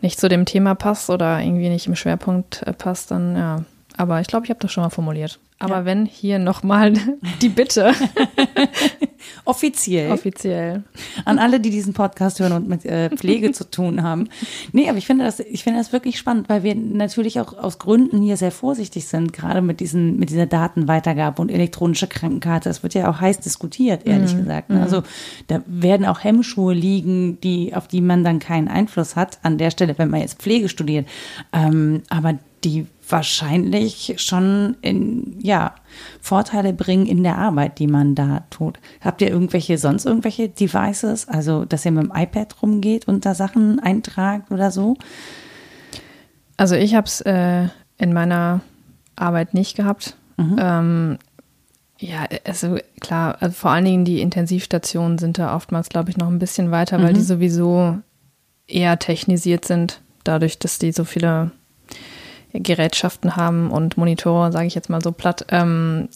nicht zu dem Thema passt oder irgendwie nicht im Schwerpunkt äh, passt, dann ja. Aber ich glaube, ich habe das schon mal formuliert. Aber Ja. wenn hier nochmal die Bitte Offiziell. offiziell. an alle, die diesen Podcast hören und mit äh, Pflege zu tun haben. Nee, aber ich finde das, ich finde das wirklich spannend, weil wir natürlich auch aus Gründen hier sehr vorsichtig sind, gerade mit diesen, mit dieser Datenweitergabe und elektronische Krankenkarte. Das wird ja auch heiß diskutiert, ehrlich gesagt. ne? Also da werden auch Hemmschuhe liegen, die, auf die man dann keinen Einfluss hat an der Stelle, wenn man jetzt Pflege studiert. Ähm, aber die wahrscheinlich schon in, ja, Vorteile bringen in der Arbeit, die man da tut. Habt ihr irgendwelche, sonst irgendwelche Devices? Also, dass ihr mit dem iPad rumgeht und da Sachen eintragt oder so? Also ich habe es äh, in meiner Arbeit nicht gehabt. Ähm, ja, also klar, also vor allen Dingen die Intensivstationen sind da oftmals, glaube ich, noch ein bisschen weiter, weil die sowieso eher technisiert sind, dadurch, dass die so viele Gerätschaften haben und Monitore, sage ich jetzt mal so platt. Ähm,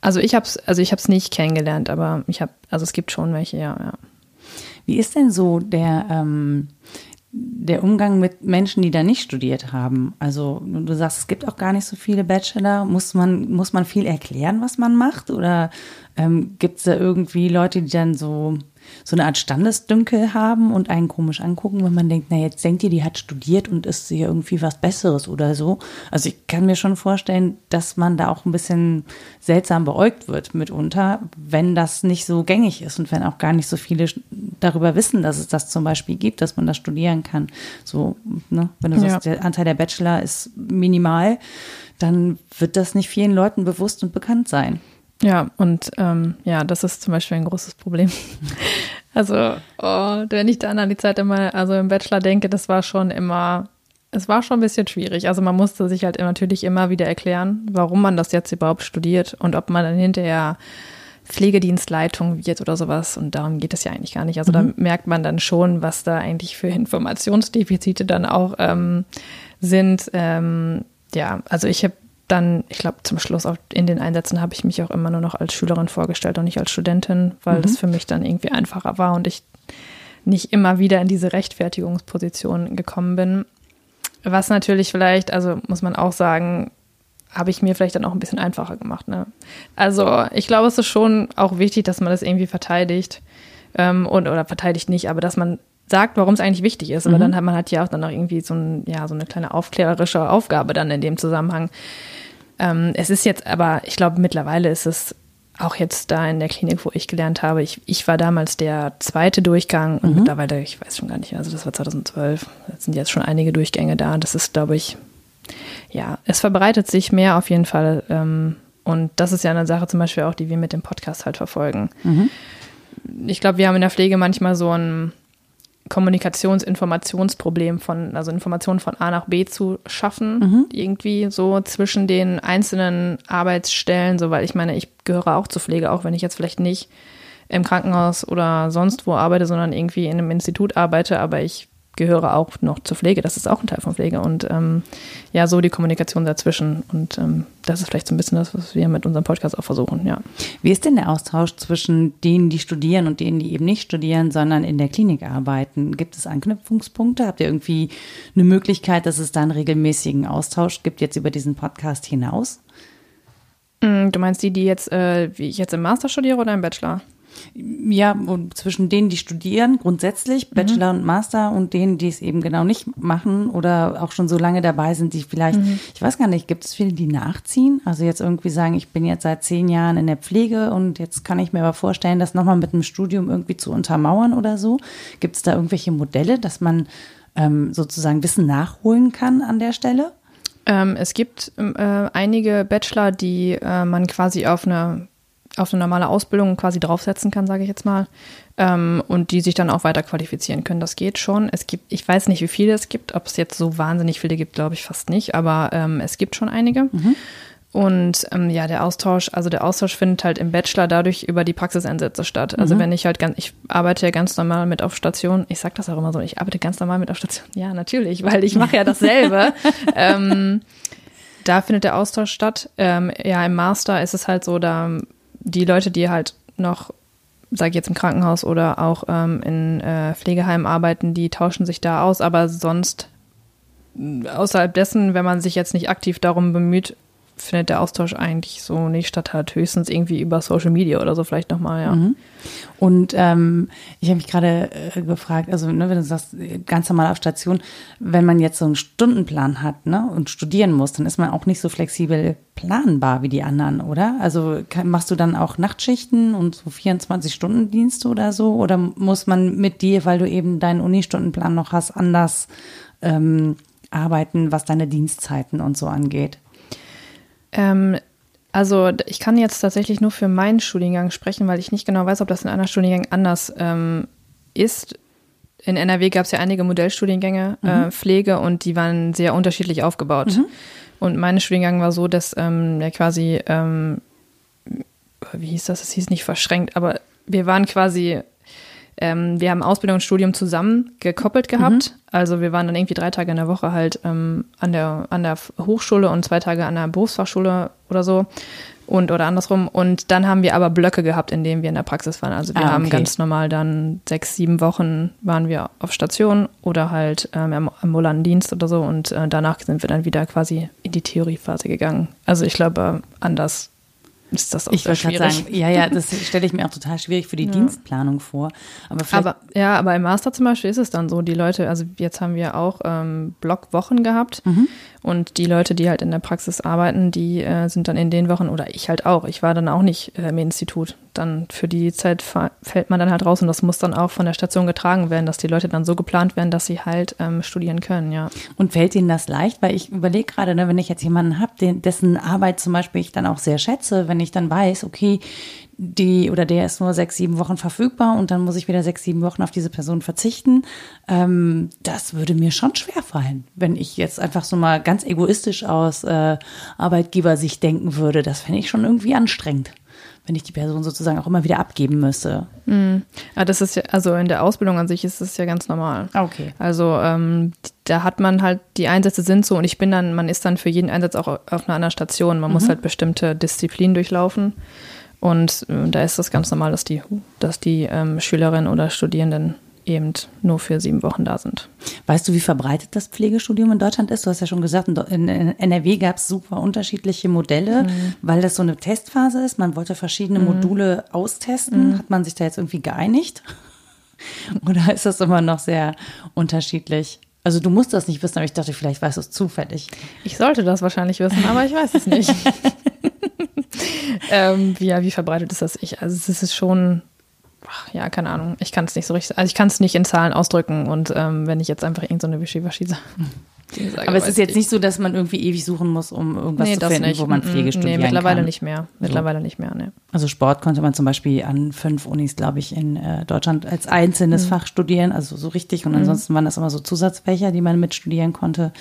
also ich habe es, also ich habe es nicht kennengelernt, aber ich habe, also es gibt schon welche, ja, ja. Wie ist denn so der, ähm, der Umgang mit Menschen, die da nicht studiert haben? Also, du sagst, es gibt auch gar nicht so viele Bachelor. Muss man, muss man viel erklären, was man macht? Oder ähm, gibt es da irgendwie Leute, die dann so, so eine Art Standesdünkel haben und einen komisch angucken, wenn man denkt, na, jetzt denkt ihr, die hat studiert und ist hier irgendwie was Besseres oder so? Also, ich kann mir schon vorstellen, dass man da auch ein bisschen seltsam beäugt wird mitunter, wenn das nicht so gängig ist und wenn auch gar nicht so viele darüber wissen, dass es das zum Beispiel gibt, dass man das studieren kann. So, ne, wenn du Ja. sagst, der Anteil der Bachelor ist minimal, dann wird das nicht vielen Leuten bewusst und bekannt sein. Ja, und ähm, ja, das ist zum Beispiel ein großes Problem. Also, oh, wenn ich dann an die Zeit immer, also im Bachelor denke, das war schon immer, es war schon ein bisschen schwierig. Also man musste sich halt natürlich immer wieder erklären, warum man das jetzt überhaupt studiert und ob man dann hinterher Pflegedienstleitung wird oder sowas. Und darum geht es ja eigentlich gar nicht. Also da merkt man dann schon, was da eigentlich für Informationsdefizite dann auch ähm, sind. Ähm, ja, also ich habe dann, ich glaube, zum Schluss auch in den Einsätzen habe ich mich auch immer nur noch als Schülerin vorgestellt und nicht als Studentin, weil das für mich dann irgendwie einfacher war und ich nicht immer wieder in diese Rechtfertigungsposition gekommen bin. Was natürlich vielleicht, also muss man auch sagen, habe ich mir vielleicht dann auch ein bisschen einfacher gemacht. Ne? Also ich glaube, es ist schon auch wichtig, dass man das irgendwie verteidigt ähm, und oder verteidigt nicht, aber dass man sagt, warum es eigentlich wichtig ist. Aber dann hat man hat ja auch dann noch irgendwie so, ein, ja, so eine kleine aufklärerische Aufgabe dann in dem Zusammenhang. Ähm, es ist jetzt aber, ich glaube, mittlerweile ist es auch jetzt da in der Klinik, wo ich gelernt habe, ich, ich war damals der zweite Durchgang und mittlerweile, ich weiß schon gar nicht, also das war 2012, jetzt sind jetzt schon einige Durchgänge da. Das ist, glaube ich, ja, es verbreitet sich mehr auf jeden Fall. Ähm, und das ist ja eine Sache zum Beispiel auch, die wir mit dem Podcast halt verfolgen. Ich glaube, wir haben in der Pflege manchmal so ein Kommunikationsinformationsproblem von, also Informationen von A nach B zu schaffen, irgendwie so zwischen den einzelnen Arbeitsstellen, so weil ich meine, ich gehöre auch zur Pflege, auch wenn ich jetzt vielleicht nicht im Krankenhaus oder sonst wo arbeite, sondern irgendwie in einem Institut arbeite, aber ich gehöre auch noch zur Pflege, das ist auch ein Teil von Pflege und ähm, ja, so die Kommunikation dazwischen und ähm, das ist vielleicht so ein bisschen das, was wir mit unserem Podcast auch versuchen, ja. Wie ist denn der Austausch zwischen denen, die studieren und denen, die eben nicht studieren, sondern in der Klinik arbeiten? Gibt es Anknüpfungspunkte? Habt ihr irgendwie eine Möglichkeit, dass es da einen regelmäßigen Austausch gibt, jetzt über diesen Podcast hinaus? Mm, Du meinst die, die jetzt, äh, wie ich jetzt im Master studiere oder im Bachelor? Ja, und zwischen denen, die studieren, grundsätzlich, Bachelor und Master, und denen, die es eben genau nicht machen oder auch schon so lange dabei sind, die vielleicht, ich weiß gar nicht, gibt es viele, die nachziehen? Also jetzt irgendwie sagen, ich bin jetzt seit zehn Jahren in der Pflege und jetzt kann ich mir aber vorstellen, das nochmal mit einem Studium irgendwie zu untermauern oder so. Gibt es da irgendwelche Modelle, dass man ähm, sozusagen Wissen nachholen kann an der Stelle? Ähm, es gibt ähm, äh, einige Bachelor, die äh, man quasi auf eine auf eine normale Ausbildung quasi draufsetzen kann, sage ich jetzt mal. Ähm, und die sich dann auch weiter qualifizieren können. Das geht schon. Es gibt, ich weiß nicht, wie viele es gibt, ob es jetzt so wahnsinnig viele gibt, glaube ich fast nicht, aber ähm, es gibt schon einige. Mhm. Und ähm, ja, der Austausch, also der Austausch findet halt im Bachelor dadurch über die Praxiseinsätze statt. Also mhm. wenn ich halt ganz, ich arbeite ja ganz normal mit auf Station, ich sag das auch immer so, ich arbeite ganz normal mit auf Station. Ja, natürlich, weil ich mache ja dasselbe. ähm, da findet der Austausch statt. Ähm, ja, im Master ist es halt so, da die Leute, die halt noch, sage ich jetzt im Krankenhaus oder auch ähm, in äh, Pflegeheimen arbeiten, die tauschen sich da aus, aber sonst außerhalb dessen, wenn man sich jetzt nicht aktiv darum bemüht, findet der Austausch eigentlich so nicht statt, halt höchstens irgendwie über Social Media oder so vielleicht nochmal, ja. Mhm. Und ähm, ich habe mich gerade äh, gefragt, also ne, wenn du sagst, ganz normal auf Station, wenn man jetzt so einen Stundenplan hat ne, und studieren muss, dann ist man auch nicht so flexibel planbar wie die anderen, oder? Also kann, machst du dann auch Nachtschichten und so 24-Stunden-Dienste oder so? Oder muss man mit dir, weil du eben deinen Unistundenplan noch hast, anders ähm, arbeiten, was deine Dienstzeiten und so angeht? Ähm, also ich kann jetzt tatsächlich nur für meinen Studiengang sprechen, weil ich nicht genau weiß, ob das in anderen Studiengängen anders ähm, ist. In NRW gab es ja einige Modellstudiengänge, mhm. äh, Pflege, und die waren sehr unterschiedlich aufgebaut. Mhm. Und mein Studiengang war so, dass ähm, ja quasi, ähm, wie hieß das? Es hieß nicht verschränkt, aber wir waren quasi ähm, wir haben Ausbildung und Studium zusammen gekoppelt gehabt. Mhm. Also wir waren dann irgendwie drei Tage in der Woche halt ähm, an, der, an der Hochschule und zwei Tage an der Berufsfachschule oder so. Und oder andersrum. Und dann haben wir aber Blöcke gehabt, in denen wir in der Praxis waren. Also wir ah, okay. haben ganz normal dann sechs, sieben Wochen waren wir auf Station oder halt ähm, am ambulanten Dienst oder so. Und äh, danach sind wir dann wieder quasi in die Theoriephase gegangen. Also ich glaube, anders ist das auch ich sehr schwierig. Sagen, ja, ja, das stelle ich mir auch total schwierig für die ja. Dienstplanung vor. Aber, aber, ja, aber im Master zum Beispiel ist es dann so, die Leute, also jetzt haben wir auch ähm, Blockwochen gehabt mhm. Und die Leute, die halt in der Praxis arbeiten, die äh, sind dann in den Wochen, oder ich halt auch, ich war dann auch nicht äh, im Institut. Dann für die Zeit fällt man dann halt raus und das muss dann auch von der Station getragen werden, dass die Leute dann so geplant werden, dass sie halt ähm, studieren können, ja. Und fällt Ihnen das leicht? Weil ich überlege gerade, ne, wenn ich jetzt jemanden habe, dessen Arbeit zum Beispiel ich dann auch sehr schätze, wenn wenn ich dann weiß, okay, die oder der ist nur sechs, sieben Wochen verfügbar und dann muss ich wieder sechs, sieben Wochen auf diese Person verzichten. Ähm, das würde mir schon schwer fallen, wenn ich jetzt einfach so mal ganz egoistisch aus äh, Arbeitgebersicht denken würde. Das fände ich schon irgendwie anstrengend wenn ich die Person sozusagen auch immer wieder abgeben müsste. Mhm. Ja, das ist ja, also in der Ausbildung an sich ist das ja ganz normal. Ah, okay. Also ähm, da hat man halt, die Einsätze sind so und ich bin dann, man ist dann für jeden Einsatz auch auf einer anderen Station. Man mhm. muss halt bestimmte Disziplinen durchlaufen. Und äh, da ist das ganz normal, dass die, dass die ähm, Schülerinnen oder Studierenden eben nur für sieben Wochen da sind. Weißt du, wie verbreitet das Pflegestudium in Deutschland ist? Du hast ja schon gesagt, in NRW gab es super unterschiedliche Modelle, mhm. weil das so eine Testphase ist. Man wollte verschiedene mhm. Module austesten. Mhm. Hat man sich da jetzt irgendwie geeinigt? Oder ist das immer noch sehr unterschiedlich? Also du musst das nicht wissen, aber ich dachte, vielleicht weißt du es zufällig. Ich sollte das wahrscheinlich wissen, aber ich weiß es nicht. ähm, ja, wie verbreitet ist das? Ich, also es ist schon ach, ja, keine Ahnung. Ich kann es nicht so richtig, also ich kann es nicht in Zahlen ausdrücken und ähm, wenn ich jetzt einfach irgendeine so Wischiwaschi sage. Aber es ist jetzt nicht so, dass man irgendwie ewig suchen muss, um irgendwas nee, zu finden, nicht. wo man Pflege studieren Nee, mittlerweile kann. nicht mehr. Mittlerweile so. nicht mehr, ne. Also Sport konnte man zum Beispiel an fünf Unis, glaube ich, in äh, Deutschland als einzelnes mhm. Fach studieren, also so richtig. Und mhm. ansonsten waren das immer so Zusatzfächer, die man mitstudieren konnte.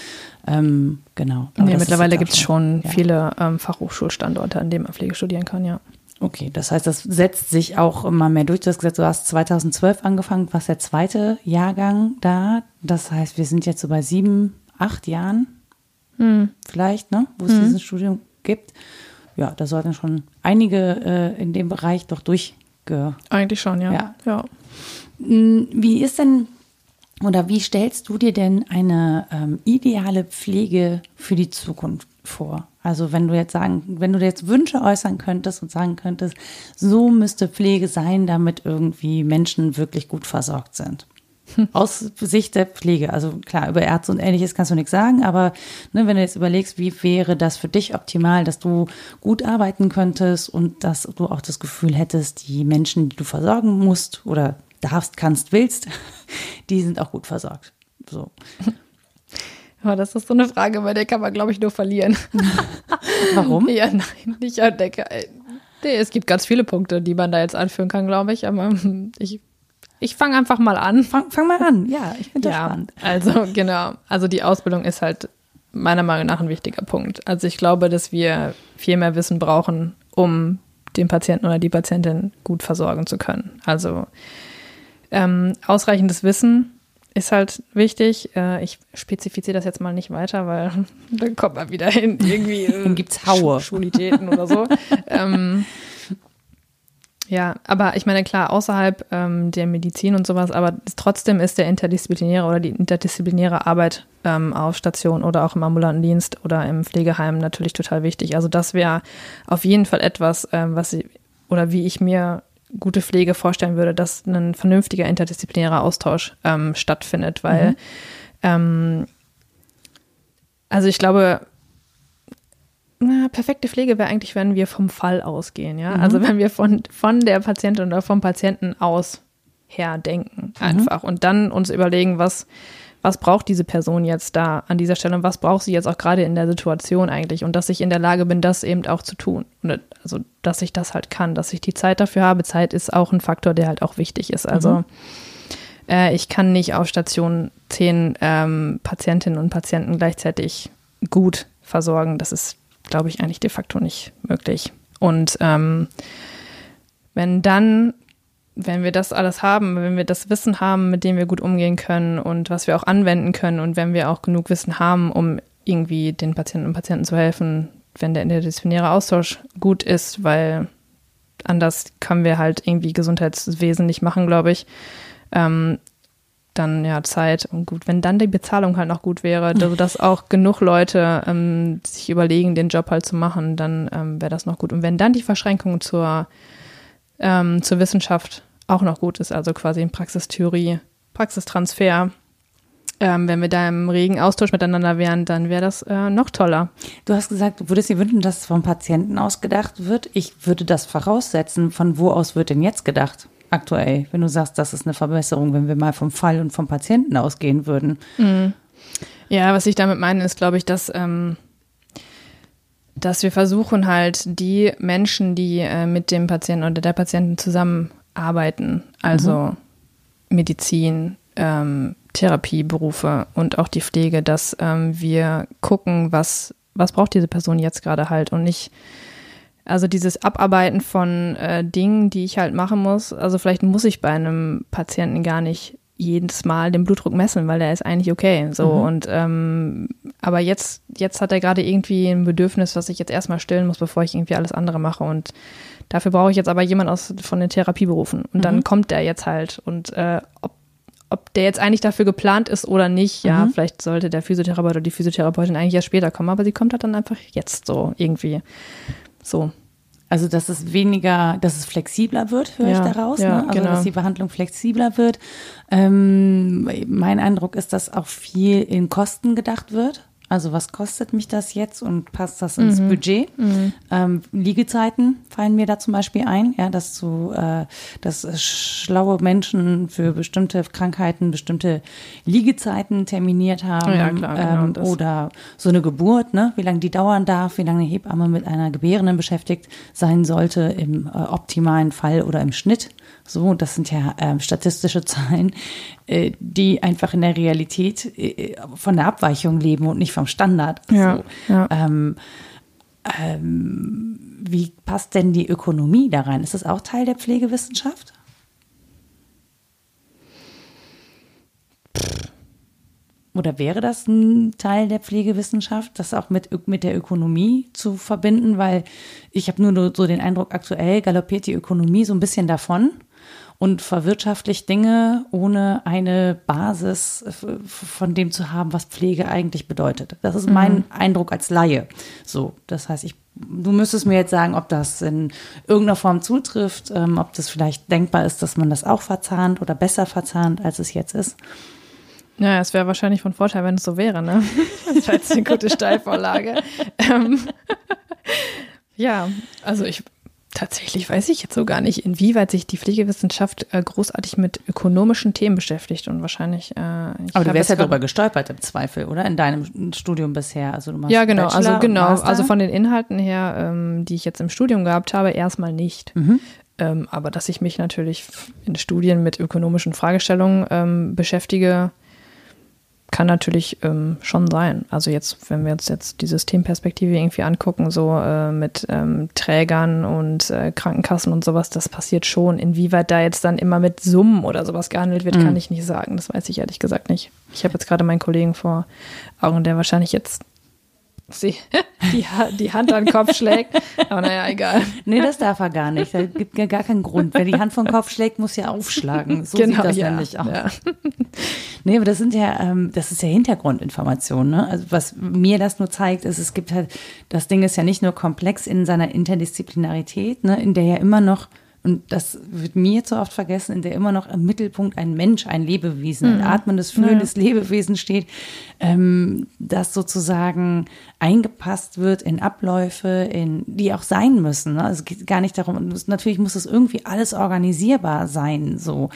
Ähm, genau. Nee, mittlerweile gibt es schon ja. viele ähm, Fachhochschulstandorte, an denen man Pflege studieren kann, ja. Okay, das heißt, das setzt sich auch immer mehr durch. Du hast gesagt, du hast 2012 angefangen, warst der zweite Jahrgang da. Das heißt, wir sind jetzt so bei sieben, acht Jahren hm. vielleicht, ne, wo es hm. dieses Studium gibt. Ja, da sollten schon einige äh, in dem Bereich doch durchge... Eigentlich schon, ja. ja. ja. Hm, wie ist denn oder wie stellst du dir denn eine ähm, ideale Pflege für die Zukunft vor? Also wenn du jetzt sagen, wenn du jetzt Wünsche äußern könntest und sagen könntest, so müsste Pflege sein, damit irgendwie Menschen wirklich gut versorgt sind. Aus Sicht der Pflege, also klar, über Ärzte und ähnliches kannst du nichts sagen, aber ne, wenn du jetzt überlegst, wie wäre das für dich optimal, dass du gut arbeiten könntest und dass du auch das Gefühl hättest, die Menschen, die du versorgen musst oder darfst, kannst, willst, die sind auch gut versorgt. So. Aber das ist so eine Frage, bei der kann man, glaube ich, nur verlieren. Warum? Ja, nein, ich entdecke. Nee, es gibt ganz viele Punkte, die man da jetzt anführen kann, glaube ich. Aber ich, ich fange einfach mal an. Fang, fang mal an, ja, ich finde das Ja, spannend. also genau. Also die Ausbildung ist halt meiner Meinung nach ein wichtiger Punkt. Also ich glaube, dass wir viel mehr Wissen brauchen, um den Patienten oder die Patientin gut versorgen zu können. Also ähm, ausreichendes Wissen ist halt wichtig. Äh, ich spezifiziere das jetzt mal nicht weiter, weil dann kommt man wieder hin irgendwie. äh, Dann gibt's Haue. Sch- Schwulitäten oder so. ähm, ja, aber ich meine, klar, außerhalb ähm, der Medizin und sowas, aber trotzdem ist der interdisziplinäre oder die interdisziplinäre Arbeit ähm, auf Station oder auch im ambulanten Dienst oder im Pflegeheim natürlich total wichtig. Also das wäre auf jeden Fall etwas, ähm, was ich, oder wie ich mir gute Pflege vorstellen würde, dass ein vernünftiger interdisziplinärer Austausch ähm, stattfindet, weil ähm, also ich glaube, na, perfekte Pflege wäre eigentlich, wenn wir vom Fall ausgehen, ja. Also wenn wir von, von der Patientin oder vom Patienten aus her denken, einfach. Und dann uns überlegen, was, was braucht diese Person jetzt da an dieser Stelle und was braucht sie jetzt auch gerade in der Situation eigentlich und dass ich in der Lage bin, das eben auch zu tun. Und also, dass ich das halt kann, dass ich die Zeit dafür habe. Zeit ist auch ein Faktor, der halt auch wichtig ist. Also äh, ich kann nicht auf Station zehn ähm, Patientinnen und Patienten gleichzeitig gut versorgen. Das ist, glaube ich, eigentlich de facto nicht möglich. Und ähm, wenn dann, wenn wir das alles haben, wenn wir das Wissen haben, mit dem wir gut umgehen können und was wir auch anwenden können und wenn wir auch genug Wissen haben, um irgendwie den Patienten und Patienten zu helfen, wenn der interdisziplinäre Austausch gut ist, weil anders können wir halt irgendwie Gesundheitswesen nicht machen, glaube ich. Ähm, dann ja Zeit und gut, wenn dann die Bezahlung halt noch gut wäre, also dass auch genug Leute ähm, sich überlegen, den Job halt zu machen, dann ähm, wäre das noch gut. Und wenn dann die Verschränkung zur, ähm, zur Wissenschaft auch noch gut ist, also quasi in Praxistheorie, Praxistransfer, ähm, wenn wir da im regen Austausch miteinander wären, dann wäre das äh, noch toller. Du hast gesagt, du würdest dir wünschen, dass es vom Patienten aus gedacht wird. Ich würde das voraussetzen. Von wo aus wird denn jetzt gedacht? Aktuell, wenn du sagst, das ist eine Verbesserung, wenn wir mal vom Fall und vom Patienten ausgehen würden. Ja, was ich damit meine, ist, glaube ich, dass, ähm, dass wir versuchen halt die Menschen, die äh, mit dem Patienten oder der Patienten zusammenarbeiten, also Medizin, ähm, Therapieberufe und auch die Pflege, dass ähm, wir gucken, was, was braucht diese Person jetzt gerade halt und nicht also dieses Abarbeiten von äh, Dingen, die ich halt machen muss. Also vielleicht muss ich bei einem Patienten gar nicht jedes Mal den Blutdruck messen, weil der ist eigentlich okay. So und ähm, aber jetzt jetzt hat er gerade irgendwie ein Bedürfnis, was ich jetzt erstmal stillen muss, bevor ich irgendwie alles andere mache und dafür brauche ich jetzt aber jemand aus von den Therapieberufen und dann kommt der jetzt halt und äh, ob ob der jetzt eigentlich dafür geplant ist oder nicht, ja, vielleicht sollte der Physiotherapeut oder die Physiotherapeutin eigentlich erst später kommen, aber sie kommt halt dann einfach jetzt so irgendwie. So. Also, dass es weniger, dass es flexibler wird, höre Ja, ich daraus. ja, ne? Also, genau. dass die Behandlung flexibler wird. Ähm, mein Eindruck ist, dass auch viel in Kosten gedacht wird. Also, was kostet mich das jetzt und passt das ins Mhm. Budget? Ähm, Liegezeiten fallen mir da zum Beispiel ein, ja, dass so, äh, dass schlaue Menschen für bestimmte Krankheiten bestimmte Liegezeiten terminiert haben. Ja, klar, genau ähm, oder so eine Geburt, ne? wie lange die dauern darf, wie lange eine Hebamme mit einer Gebärenden beschäftigt sein sollte im äh, optimalen Fall oder im Schnitt. So, das sind ja ähm, statistische Zahlen, äh, die einfach in der Realität äh, von der Abweichung leben und nicht vom Standard. Ja, so. ja. Ähm, ähm, wie passt denn die Ökonomie da rein? Ist das auch Teil der Pflegewissenschaft? Oder wäre das ein Teil der Pflegewissenschaft, das auch mit, mit der Ökonomie zu verbinden? Weil ich habe nur so den Eindruck, aktuell galoppiert die Ökonomie so ein bisschen davon und verwirtschaftlicht Dinge, ohne eine Basis f- von dem zu haben, was Pflege eigentlich bedeutet. Das ist mein Eindruck als Laie. So, das heißt, ich, du müsstest mir jetzt sagen, ob das in irgendeiner Form zutrifft, ähm, ob das vielleicht denkbar ist, dass man das auch verzahnt oder besser verzahnt, als es jetzt ist. Ja, es wäre wahrscheinlich von Vorteil, wenn es so wäre, ne? Das war jetzt eine gute Steilvorlage. ähm, ja, also ich Tatsächlich weiß ich jetzt so gar nicht, inwieweit sich die Pflegewissenschaft äh, großartig mit ökonomischen Themen beschäftigt und wahrscheinlich. Äh, Aber du wärst ja darüber gestolpert im Zweifel, oder? In deinem Studium bisher. Also du machst ja, genau. Bachelor also genau. Also von den Inhalten her, ähm, die ich jetzt im Studium gehabt habe, erstmal nicht. Mhm. Ähm, aber dass ich mich natürlich in Studien mit ökonomischen Fragestellungen ähm, beschäftige, kann natürlich ähm, schon sein. Also jetzt, wenn wir uns jetzt die Systemperspektive irgendwie angucken, so äh, mit ähm, Trägern und äh, Krankenkassen und sowas, das passiert schon. Inwieweit da jetzt dann immer mit Summen oder sowas gehandelt wird, Mhm. kann ich nicht sagen. Das weiß ich ehrlich gesagt nicht. Ich habe jetzt gerade meinen Kollegen vor Augen, der wahrscheinlich jetzt sie, die, die Hand an den Kopf schlägt. Aber naja, egal. Nee, das darf er gar nicht. Da gibt ja gar keinen Grund. Wer die Hand vom Kopf schlägt, muss ja aufschlagen. So sieht das ja. nämlich aus. Ja. Nee, aber das sind ja, ähm, das ist ja Hintergrundinformation, ne? Also was mir das nur zeigt, ist, es gibt halt, das Ding ist ja nicht nur komplex in seiner Interdisziplinarität, ne, in der ja immer noch, und das wird mir zu oft vergessen, in der immer noch im Mittelpunkt ein Mensch, ein Lebewesen, ein atmendes, fühlendes Lebewesen steht, ähm, das sozusagen eingepasst wird in Abläufe, in die auch sein müssen. Ne? Also es geht gar nicht darum, natürlich muss es irgendwie alles organisierbar sein, so.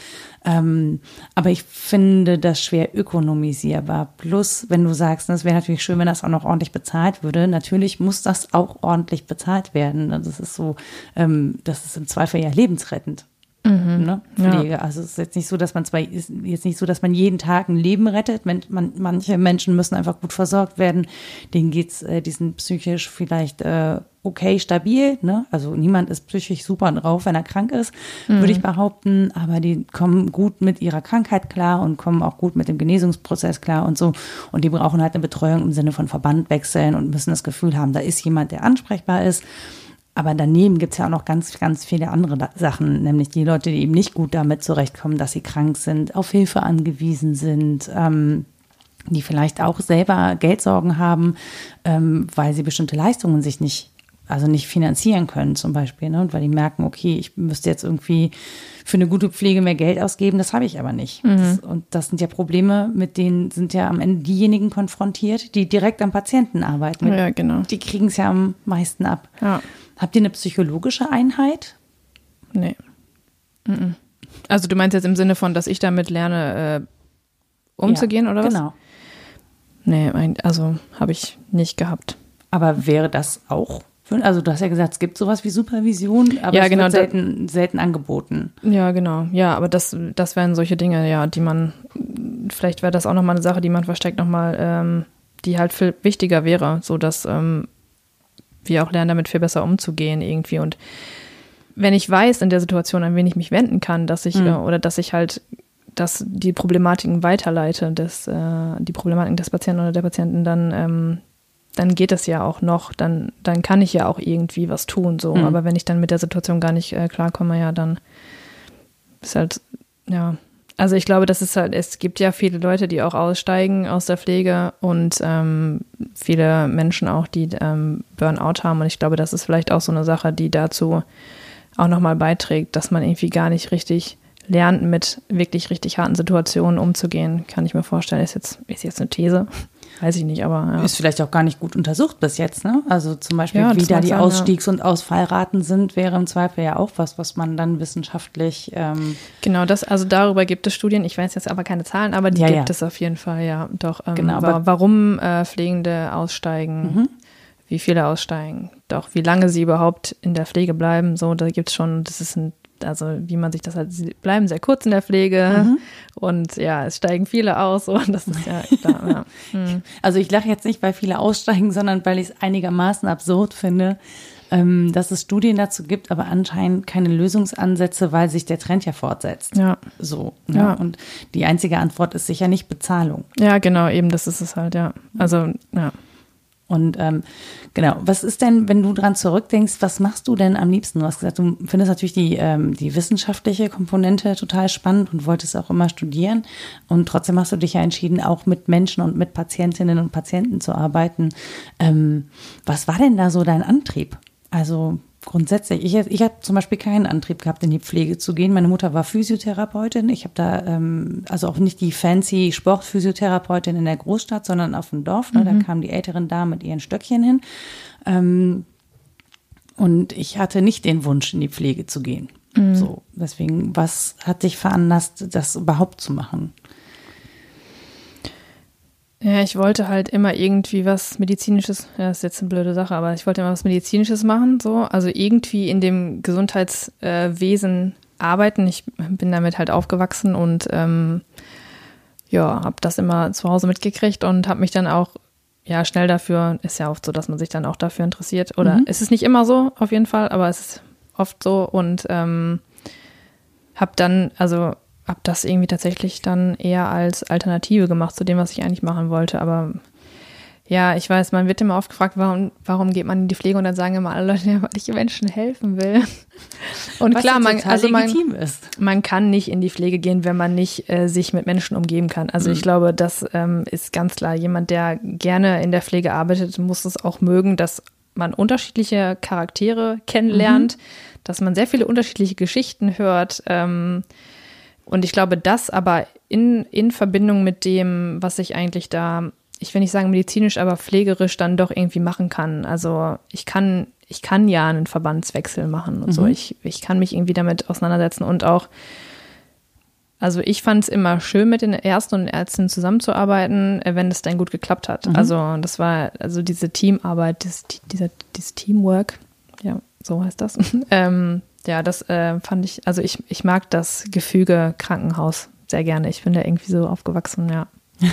Ähm, aber ich finde das schwer ökonomisierbar. Plus, wenn du sagst, es wäre natürlich schön, wenn das auch noch ordentlich bezahlt würde. Natürlich muss das auch ordentlich bezahlt werden. Das ist so, ähm, das ist im Zweifel ja lebensrettend. Ne? Pflege. Also es ist jetzt nicht so, dass man zwar ist jetzt nicht so, dass man jeden Tag ein Leben rettet. Men, man, manche Menschen müssen einfach gut versorgt werden. Denen geht's, äh, die sind psychisch vielleicht äh, okay, stabil. Ne? Also niemand ist psychisch super drauf, wenn er krank ist, würde ich behaupten. Aber die kommen gut mit ihrer Krankheit klar und kommen auch gut mit dem Genesungsprozess klar und so. Und die brauchen halt eine Betreuung im Sinne von Verband wechseln und müssen das Gefühl haben, da ist jemand, der ansprechbar ist. Aber daneben gibt's ja auch noch ganz, ganz viele andere Sachen, nämlich die Leute, die eben nicht gut damit zurechtkommen, dass sie krank sind, auf Hilfe angewiesen sind, ähm, die vielleicht auch selber Geldsorgen haben, ähm, weil sie bestimmte Leistungen sich nicht, also nicht finanzieren können zum Beispiel, ne? und weil die merken, okay, ich müsste jetzt irgendwie für eine gute Pflege mehr Geld ausgeben, das habe ich aber nicht. Das, und das sind ja Probleme, mit denen sind ja am Ende diejenigen konfrontiert, die direkt am Patienten arbeiten. Ja, genau. die kriegen es ja am meisten ab. Ja. Habt ihr eine psychologische Einheit? Nee. Also du meinst jetzt im Sinne von, dass ich damit lerne, äh, umzugehen Ja, oder was? Genau. Nee, also habe ich nicht gehabt. Aber wäre das auch? für- Also du hast ja gesagt, es gibt sowas wie Supervision, aber Ja, es genau, wird selten, selten angeboten. Ja, genau. Ja, aber das, das wären solche Dinge, ja, die man, vielleicht wäre das auch nochmal eine Sache, die man versteckt nochmal, ähm, die halt viel wichtiger wäre, so dass ähm, wir auch lernen, damit viel besser umzugehen irgendwie. Und wenn ich weiß in der Situation, an wen ich mich wenden kann, dass ich, Mhm. äh, oder dass ich halt, dass die Problematiken weiterleite, des, äh, die Problematiken des Patienten oder der Patienten, dann, ähm, dann geht es ja auch noch, dann, dann kann ich ja auch irgendwie was tun, so. Mhm. Aber wenn ich dann mit der Situation gar nicht äh, klarkomme, ja, dann ist halt, ja. Also ich glaube, das ist halt, es gibt ja viele Leute, die auch aussteigen aus der Pflege und ähm, viele Menschen auch, die ähm, Burnout haben. Und ich glaube, das ist vielleicht auch so eine Sache, die dazu auch nochmal beiträgt, dass man irgendwie gar nicht richtig lernt, mit wirklich richtig harten Situationen umzugehen. Kann ich mir vorstellen, ist jetzt, ist jetzt eine These. Weiß ich nicht, aber ja. Ist vielleicht auch gar nicht gut untersucht bis jetzt, ne? Also zum Beispiel, Ja, wie da die sein. Ausstiegs- und Ausfallraten sind, wäre im Zweifel ja auch was, was man dann wissenschaftlich ähm, Genau, das, also darüber gibt es Studien, ich weiß jetzt aber keine Zahlen, aber die Ja, gibt es auf jeden Fall, ja. Doch, ähm, Genau, aber- Mhm. warum äh, Pflegende aussteigen, wie viele aussteigen, doch wie lange sie überhaupt in der Pflege bleiben, so, da gibt es schon, das ist ein, also wie man sich das halt, sie bleiben sehr kurz in der Pflege Mhm. und ja, es steigen viele aus, so, das ist ja klar, ja. Hm. Also ich lache jetzt nicht, weil viele aussteigen, sondern weil ich es einigermaßen absurd finde, ähm, dass es Studien dazu gibt, aber anscheinend keine Lösungsansätze, weil sich der Trend ja fortsetzt. Ja. So. Ne? Ja. Und die einzige Antwort ist sicher nicht Bezahlung. Ja, genau, eben, das ist es halt, ja. Also, ja. Und ähm, genau, was ist denn, wenn du dran zurückdenkst, was machst du denn am liebsten? Du hast gesagt, du findest natürlich die, ähm, die wissenschaftliche Komponente total spannend und wolltest auch immer studieren. Und trotzdem hast du dich ja entschieden, auch mit Menschen und mit Patientinnen und Patienten zu arbeiten. Ähm, was war denn da so dein Antrieb? Also grundsätzlich, ich, ich habe zum Beispiel keinen Antrieb gehabt, in die Pflege zu gehen. Meine Mutter war Physiotherapeutin. Ich habe da ähm, also auch nicht die fancy Sportphysiotherapeutin in der Großstadt, sondern auf dem Dorf. Ne? Da kamen die älteren Damen mit ihren Stöckchen hin. Ähm, Und ich hatte nicht den Wunsch, in die Pflege zu gehen. Mhm. So, deswegen, was hat dich veranlasst, das überhaupt zu machen? Ja, ich wollte halt immer irgendwie was Medizinisches, ja, ist jetzt eine blöde Sache, aber ich wollte immer was Medizinisches machen, so. Also irgendwie in dem Gesundheitswesen arbeiten. Ich bin damit halt aufgewachsen und ähm, ja, habe das immer zu Hause mitgekriegt und habe mich dann auch ja schnell dafür, ist ja oft so, dass man sich dann auch dafür interessiert. Oder mhm. ist es nicht immer so, auf jeden Fall, aber es ist oft so und ähm, habe dann, also habe das irgendwie tatsächlich dann eher als Alternative gemacht zu dem, was ich eigentlich machen wollte. Aber ja, ich weiß, man wird immer oft gefragt, warum, warum geht man in die Pflege und dann sagen immer alle Leute, ja, weil ich Menschen helfen will. Und Was klar, man, also man, man kann nicht in die Pflege gehen, wenn man nicht äh, sich mit Menschen umgeben kann. Also mhm. ich glaube, das ähm, ist ganz klar. Jemand, der gerne in der Pflege arbeitet, muss es auch mögen, dass man unterschiedliche Charaktere kennenlernt, mhm. dass man sehr viele unterschiedliche Geschichten hört. Ähm, und ich glaube, das aber in, in Verbindung mit dem, was ich eigentlich da, ich will nicht sagen medizinisch, aber pflegerisch dann doch irgendwie machen kann. Also ich kann, ich kann ja einen Verbandswechsel machen und mhm. so. Ich, ich kann mich irgendwie damit auseinandersetzen und auch, also ich fand es immer schön, mit den Ärzten und Ärzten zusammenzuarbeiten, äh, wenn es dann gut geklappt hat. Mhm. Also das war, also diese Teamarbeit, dieses, dieser, dieses Teamwork, ja, so heißt das. ähm, ja, das äh, fand ich, also ich, ich mag das Gefüge Krankenhaus sehr gerne. Ich bin da irgendwie so aufgewachsen, ja.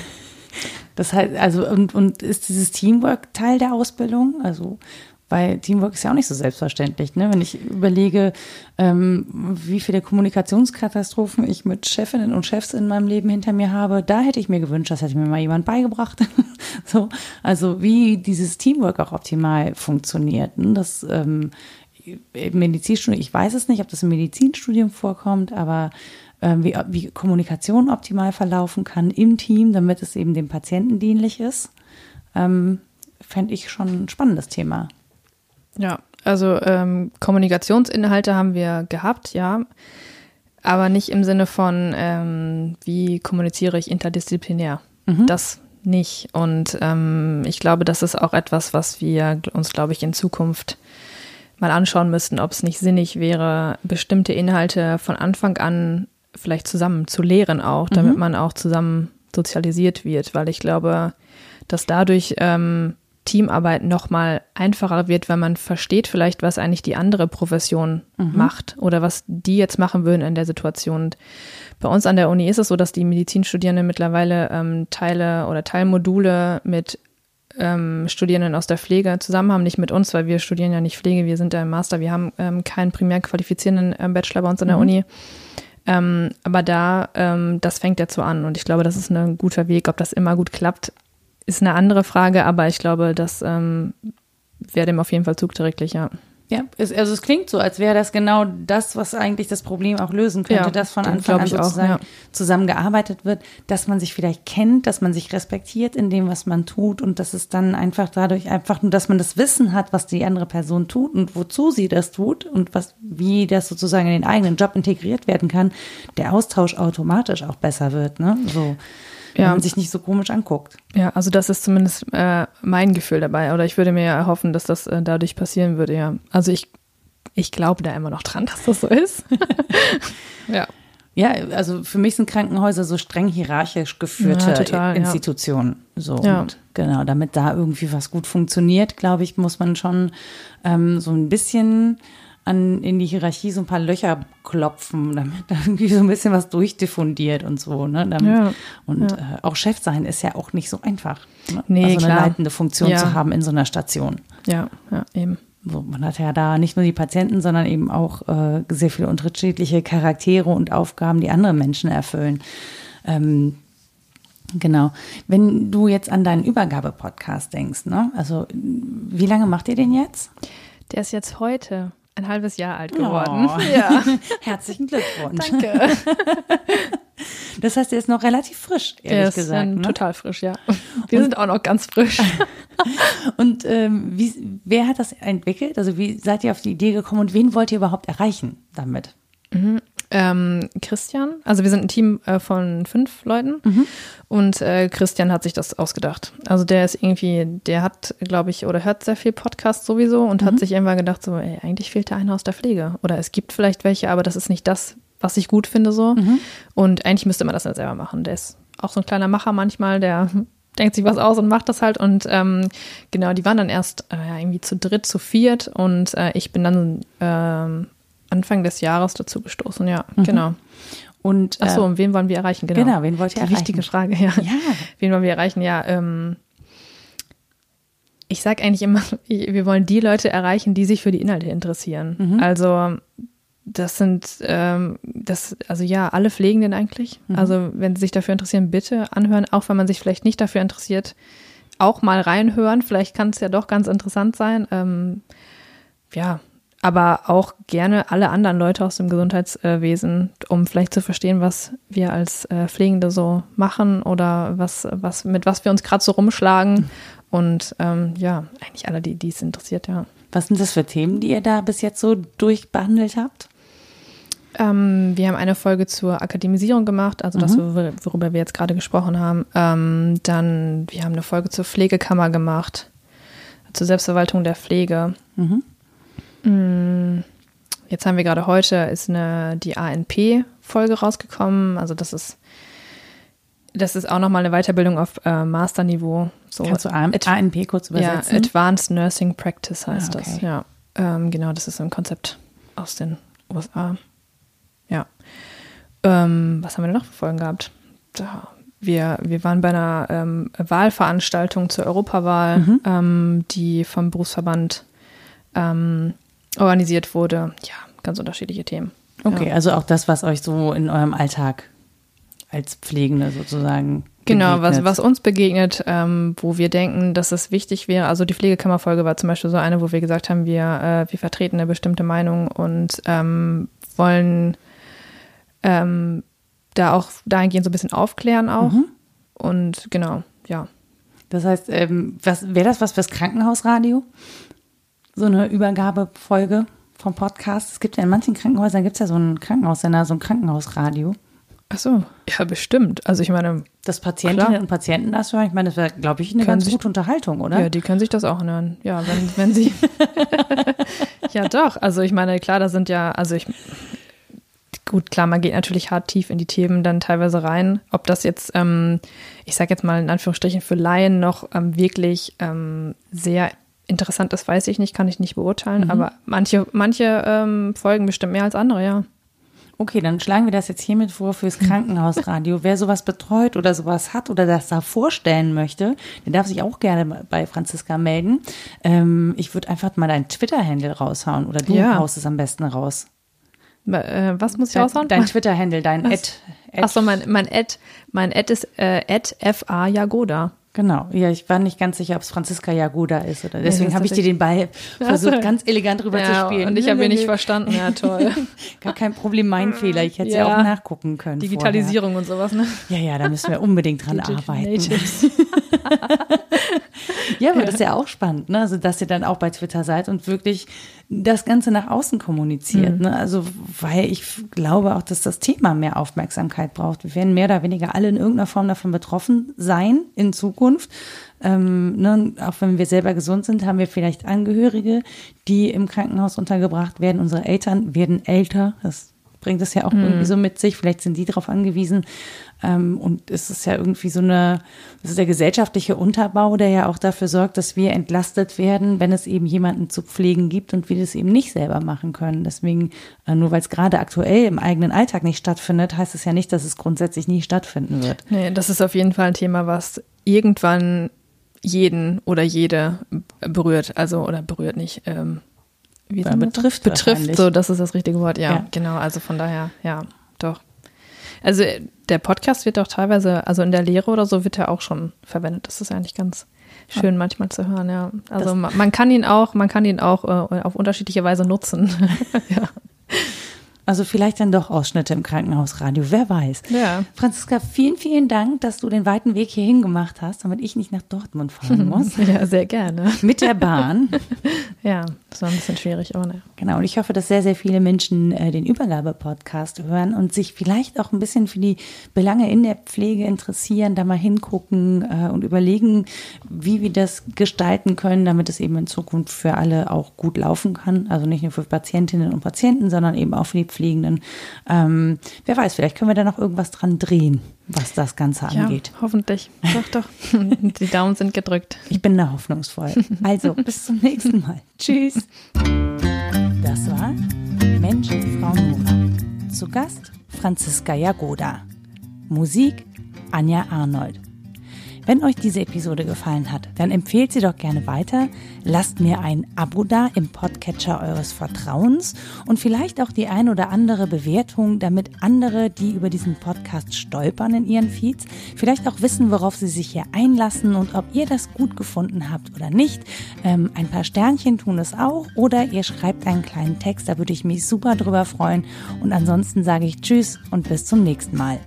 Das heißt, also, und, und ist dieses Teamwork Teil der Ausbildung? Also, weil Teamwork ist ja auch nicht so selbstverständlich, ne? Wenn ich überlege, ähm, wie viele Kommunikationskatastrophen ich mit Chefinnen und Chefs in meinem Leben hinter mir habe, da hätte ich mir gewünscht, das hätte mir mal jemand beigebracht. so, also wie dieses Teamwork auch optimal funktioniert. Ne? Das ähm, Medizinstudium, ich weiß es nicht, ob das im Medizinstudium vorkommt, aber äh, wie, wie Kommunikation optimal verlaufen kann im Team, damit es eben dem Patienten dienlich ist, ähm, fände ich schon ein spannendes Thema. Ja, also ähm, Kommunikationsinhalte haben wir gehabt, ja, aber nicht im Sinne von, ähm, wie kommuniziere ich interdisziplinär. Mhm. Das nicht. Und ähm, ich glaube, das ist auch etwas, was wir uns, glaube ich, in Zukunft mal anschauen müssten, ob es nicht sinnig wäre, bestimmte Inhalte von Anfang an vielleicht zusammen zu lehren auch, damit mhm. man auch zusammen sozialisiert wird, weil ich glaube, dass dadurch ähm, Teamarbeit nochmal einfacher wird, weil man versteht vielleicht, was eigentlich die andere Profession mhm. macht oder was die jetzt machen würden in der Situation. Und bei uns an der Uni ist es so, dass die Medizinstudierenden mittlerweile ähm, Teile oder Teilmodule mit ähm, Studierenden aus der Pflege zusammen haben, nicht mit uns, weil wir studieren ja nicht Pflege, wir sind ja im Master, wir haben ähm, keinen primär qualifizierenden ähm, Bachelor bei uns an der mhm. Uni. Ähm, aber da, ähm, das fängt jetzt so an und ich glaube, das ist ein guter Weg. Ob das immer gut klappt, ist eine andere Frage, aber ich glaube, das ähm, wäre dem auf jeden Fall zugträglich, ja. Ja, es, also es klingt so, als wäre das genau das, was eigentlich das Problem auch lösen könnte, ja, dass von Anfang an sozusagen auch, ja. zusammengearbeitet wird, dass man sich vielleicht kennt, dass man sich respektiert in dem, was man tut und dass es dann einfach dadurch einfach nur, dass man das Wissen hat, was die andere Person tut und wozu sie das tut und was, wie das sozusagen in den eigenen Job integriert werden kann, der Austausch automatisch auch besser wird, ne? So wenn ja. man sich nicht so komisch anguckt. Ja, also das ist zumindest äh, mein Gefühl dabei. Oder ich würde mir ja erhoffen, dass das äh, dadurch passieren würde, ja. Also ich, ich glaube da immer noch dran, dass das so ist. ja. Ja, also für mich sind Krankenhäuser so streng hierarchisch geführte ja, total, Institutionen. Ja. So ja. Und genau, damit da irgendwie was gut funktioniert, glaube ich, muss man schon ähm, so ein bisschen an, in die Hierarchie so ein paar Löcher klopfen, damit da irgendwie so ein bisschen was durchdiffundiert und so. Ne? Damit, ja, und ja. Äh, auch Chef sein ist ja auch nicht so einfach. Ne? Nee, also eine klar. leitende Funktion ja. zu haben in so einer Station. Ja, ja, eben. So, man hat ja da nicht nur die Patienten, sondern eben auch äh, sehr viele unterschiedliche Charaktere und Aufgaben, die andere Menschen erfüllen. Ähm, Genau. Wenn du jetzt an deinen Übergabe-Podcast denkst, ne? Also, wie lange macht ihr den jetzt? Der ist jetzt heute ein halbes Jahr alt geworden. Oh. Ja. Herzlichen Glückwunsch. Danke. Das heißt, er ist noch relativ frisch, ehrlich er ist gesagt. Ne? Total frisch, ja. Wir Und, sind auch noch ganz frisch. und ähm, wie, wer hat das entwickelt? Also wie seid ihr auf die Idee gekommen und wen wollt ihr überhaupt erreichen damit? Mhm. Ähm, Christian, also wir sind ein Team äh, von fünf Leuten Mhm. und äh, Christian hat sich das ausgedacht. Also der ist irgendwie, der hat, glaube ich, oder hört sehr viel Podcast sowieso und Mhm. hat sich irgendwann gedacht, so, ey, eigentlich fehlt da einer aus der Pflege. Oder es gibt vielleicht welche, aber das ist nicht das, was ich gut finde so. Mhm. Und eigentlich müsste man das dann selber machen. Der ist auch so ein kleiner Macher manchmal, der denkt sich was aus und macht das halt. Und ähm, genau, die waren dann erst äh, irgendwie zu dritt, zu viert und äh, ich bin dann ähm, Anfang des Jahres dazu gestoßen, ja, genau. Und Ach so, äh, und wen wollen wir erreichen? Genau, genau, wen wollt ihr Die erreichen? wichtige Frage, ja. Ja. Wen wollen wir erreichen? Ja, ähm, ich sage eigentlich immer, wir wollen die Leute erreichen, die sich für die Inhalte interessieren. Mhm. Also das sind, ähm, das, also ja, alle Pflegenden eigentlich. Mhm. Also wenn sie sich dafür interessieren, bitte anhören, auch wenn man sich vielleicht nicht dafür interessiert, auch mal reinhören. Vielleicht kann es ja doch ganz interessant sein. Ähm, ja, aber auch gerne alle anderen Leute aus dem Gesundheitswesen, um vielleicht zu verstehen, was wir als äh, Pflegende so machen oder was, was, mit was wir uns gerade so rumschlagen. Und ähm, ja, eigentlich alle, die es interessiert, ja. Was sind das für Themen, die ihr da bis jetzt so durchbehandelt habt? Ähm, wir haben eine Folge zur Akademisierung gemacht, also das, wor- worüber wir jetzt gerade gesprochen haben. Ähm, dann, wir haben eine Folge zur Pflegekammer gemacht, zur Selbstverwaltung der Pflege. Mhm. Mm, Jetzt haben wir gerade heute ist eine die ANP-Folge rausgekommen. Also das ist das ist auch nochmal eine Weiterbildung auf äh, Masterniveau. So Kannst du AM ANP kurz ja, übersetzen? Advanced Nursing Practice heißt Ah, okay. das. Ja, ähm, genau, das ist ein Konzept aus den USA. Ja. Ähm, was haben wir denn noch für Folgen gehabt? Da, wir, wir waren bei einer ähm, Wahlveranstaltung zur Europawahl, Mhm. ähm, die vom Berufsverband ähm, organisiert wurde. Ja, ganz unterschiedliche Themen. okay, Ja. also auch das, was euch so in eurem Alltag als Pflegende sozusagen Genau, was, begegnet. was uns begegnet, ähm, wo wir denken, dass es wichtig wäre. Also die Pflegekammerfolge war zum Beispiel so eine, wo wir gesagt haben, wir, äh, wir vertreten eine bestimmte Meinung und ähm, wollen ähm, da auch dahingehend so ein bisschen aufklären auch. Mhm. Und genau, ja. Das heißt, ähm, was wäre das was fürs Krankenhausradio? So eine Übergabefolge vom Podcast. Es gibt ja in manchen Krankenhäusern gibt es ja so einen Krankenhaussender, so ein Krankenhausradio. Ach so, ja, bestimmt. Also ich meine, Dass Patientinnen Klar. und Patienten das hören, ich meine, das wäre, glaube ich, eine ganz sich- gute Unterhaltung, oder? Ja, die können sich das auch anhören. Ja, wenn, wenn sie. ja, doch. Also ich meine, klar, da sind ja, also ich. Gut, klar, man geht natürlich hart tief in die Themen dann teilweise rein. Ob das jetzt, ähm, ich sage jetzt mal in Anführungsstrichen für Laien noch ähm, wirklich ähm, sehr interessant ist, weiß ich nicht, kann ich nicht beurteilen. Aber manche, manche ähm, folgen bestimmt mehr als andere, ja. Okay, dann schlagen wir das jetzt hiermit vor fürs Krankenhausradio. Wer sowas betreut oder sowas hat oder das da vorstellen möchte, der darf sich auch gerne bei Franziska melden. Ähm, ich würde einfach mal deinen Twitter-Handle raushauen oder du Ja. haust es am besten raus. Äh, was muss ich raushauen? dein Twitter-Handle, dein Ad. Ad Achso, mein, mein Ad, mein Ad ist äh, Ad FA Jagoda. Genau, ja, ich war nicht ganz sicher, ob es Franziska Jagoda ist oder deswegen das habe ich dir den Ball versucht, ganz elegant rüber zu spielen. und ich habe ihn nicht verstanden. Ja, toll. Gar kein Problem, mein Fehler. Ich hätte es ja. Ja. auch nachgucken können. Digitalisierung und sowas, ne? Vorher. Ja, ja, da müssen wir unbedingt dran arbeiten. Ja, aber das ist ja auch spannend, ne? Also, dass ihr dann auch bei Twitter seid und wirklich das Ganze nach außen kommuniziert, ne? Also, weil ich glaube auch, dass das Thema mehr Aufmerksamkeit braucht. Wir werden mehr oder weniger alle in irgendeiner Form davon betroffen sein in Zukunft. Ähm, ne? Auch wenn wir selber gesund sind, haben wir vielleicht Angehörige, die im Krankenhaus untergebracht werden. Unsere Eltern werden älter. Das bringt es ja auch irgendwie so mit sich. Vielleicht sind die darauf angewiesen. Ähm, und es ist ja irgendwie so eine, das ist der gesellschaftliche Unterbau, der ja auch dafür sorgt, dass wir entlastet werden, wenn es eben jemanden zu pflegen gibt und wir das eben nicht selber machen können. Deswegen, äh, nur weil es gerade aktuell im eigenen Alltag nicht stattfindet, heißt es ja nicht, dass es grundsätzlich nie stattfinden wird. Nee, das ist auf jeden Fall ein Thema, was irgendwann jeden oder jede berührt. Also, oder berührt nicht. Ähm, wie Ja, betrifft Betrifft, so, das ist das richtige Wort. Ja, Ja. genau. Also von daher, ja, doch. Also der Podcast wird auch teilweise, also in der Lehre oder so, wird er auch schon verwendet. Das ist eigentlich ganz schön manchmal zu hören, ja. Also man, man kann ihn auch, man kann ihn auch äh, auf unterschiedliche Weise nutzen. ja. Also vielleicht dann doch Ausschnitte im Krankenhausradio, wer weiß. Ja. Franziska, vielen, vielen Dank, dass du den weiten Weg hierhin gemacht hast, damit ich nicht nach Dortmund fahren muss. ja, sehr gerne. Mit der Bahn. Ja, das war ein bisschen schwierig, aber ne. Genau, und ich hoffe, dass sehr, sehr viele Menschen äh, den Übergabe-Podcast hören und sich vielleicht auch ein bisschen für die Belange in der Pflege interessieren, da mal hingucken äh, und überlegen, wie wir das gestalten können, damit es eben in Zukunft für alle auch gut laufen kann. Also nicht nur für Patientinnen und Patienten, sondern eben auch für die Pflegenden. Ähm, wer weiß, vielleicht können wir da noch irgendwas dran drehen was das Ganze angeht. Ja, hoffentlich. Doch, doch. Die Daumen sind gedrückt. Ich bin da hoffnungsvoll. Also, bis zum nächsten Mal. Tschüss. Das war Mensch, Frau Nora. Zu Gast Franziska Jagoda. Musik Anja Arnold. Wenn euch diese Episode gefallen hat, dann empfehlt sie doch gerne weiter, lasst mir ein Abo da im Podcatcher eures Vertrauens und vielleicht auch die ein oder andere Bewertung, damit andere, die über diesen Podcast stolpern in ihren Feeds, vielleicht auch wissen, worauf sie sich hier einlassen und ob ihr das gut gefunden habt oder nicht. Ähm, ein paar Sternchen tun es auch oder ihr schreibt einen kleinen Text, da würde ich mich super drüber freuen. Und ansonsten sage ich Tschüss und bis zum nächsten Mal.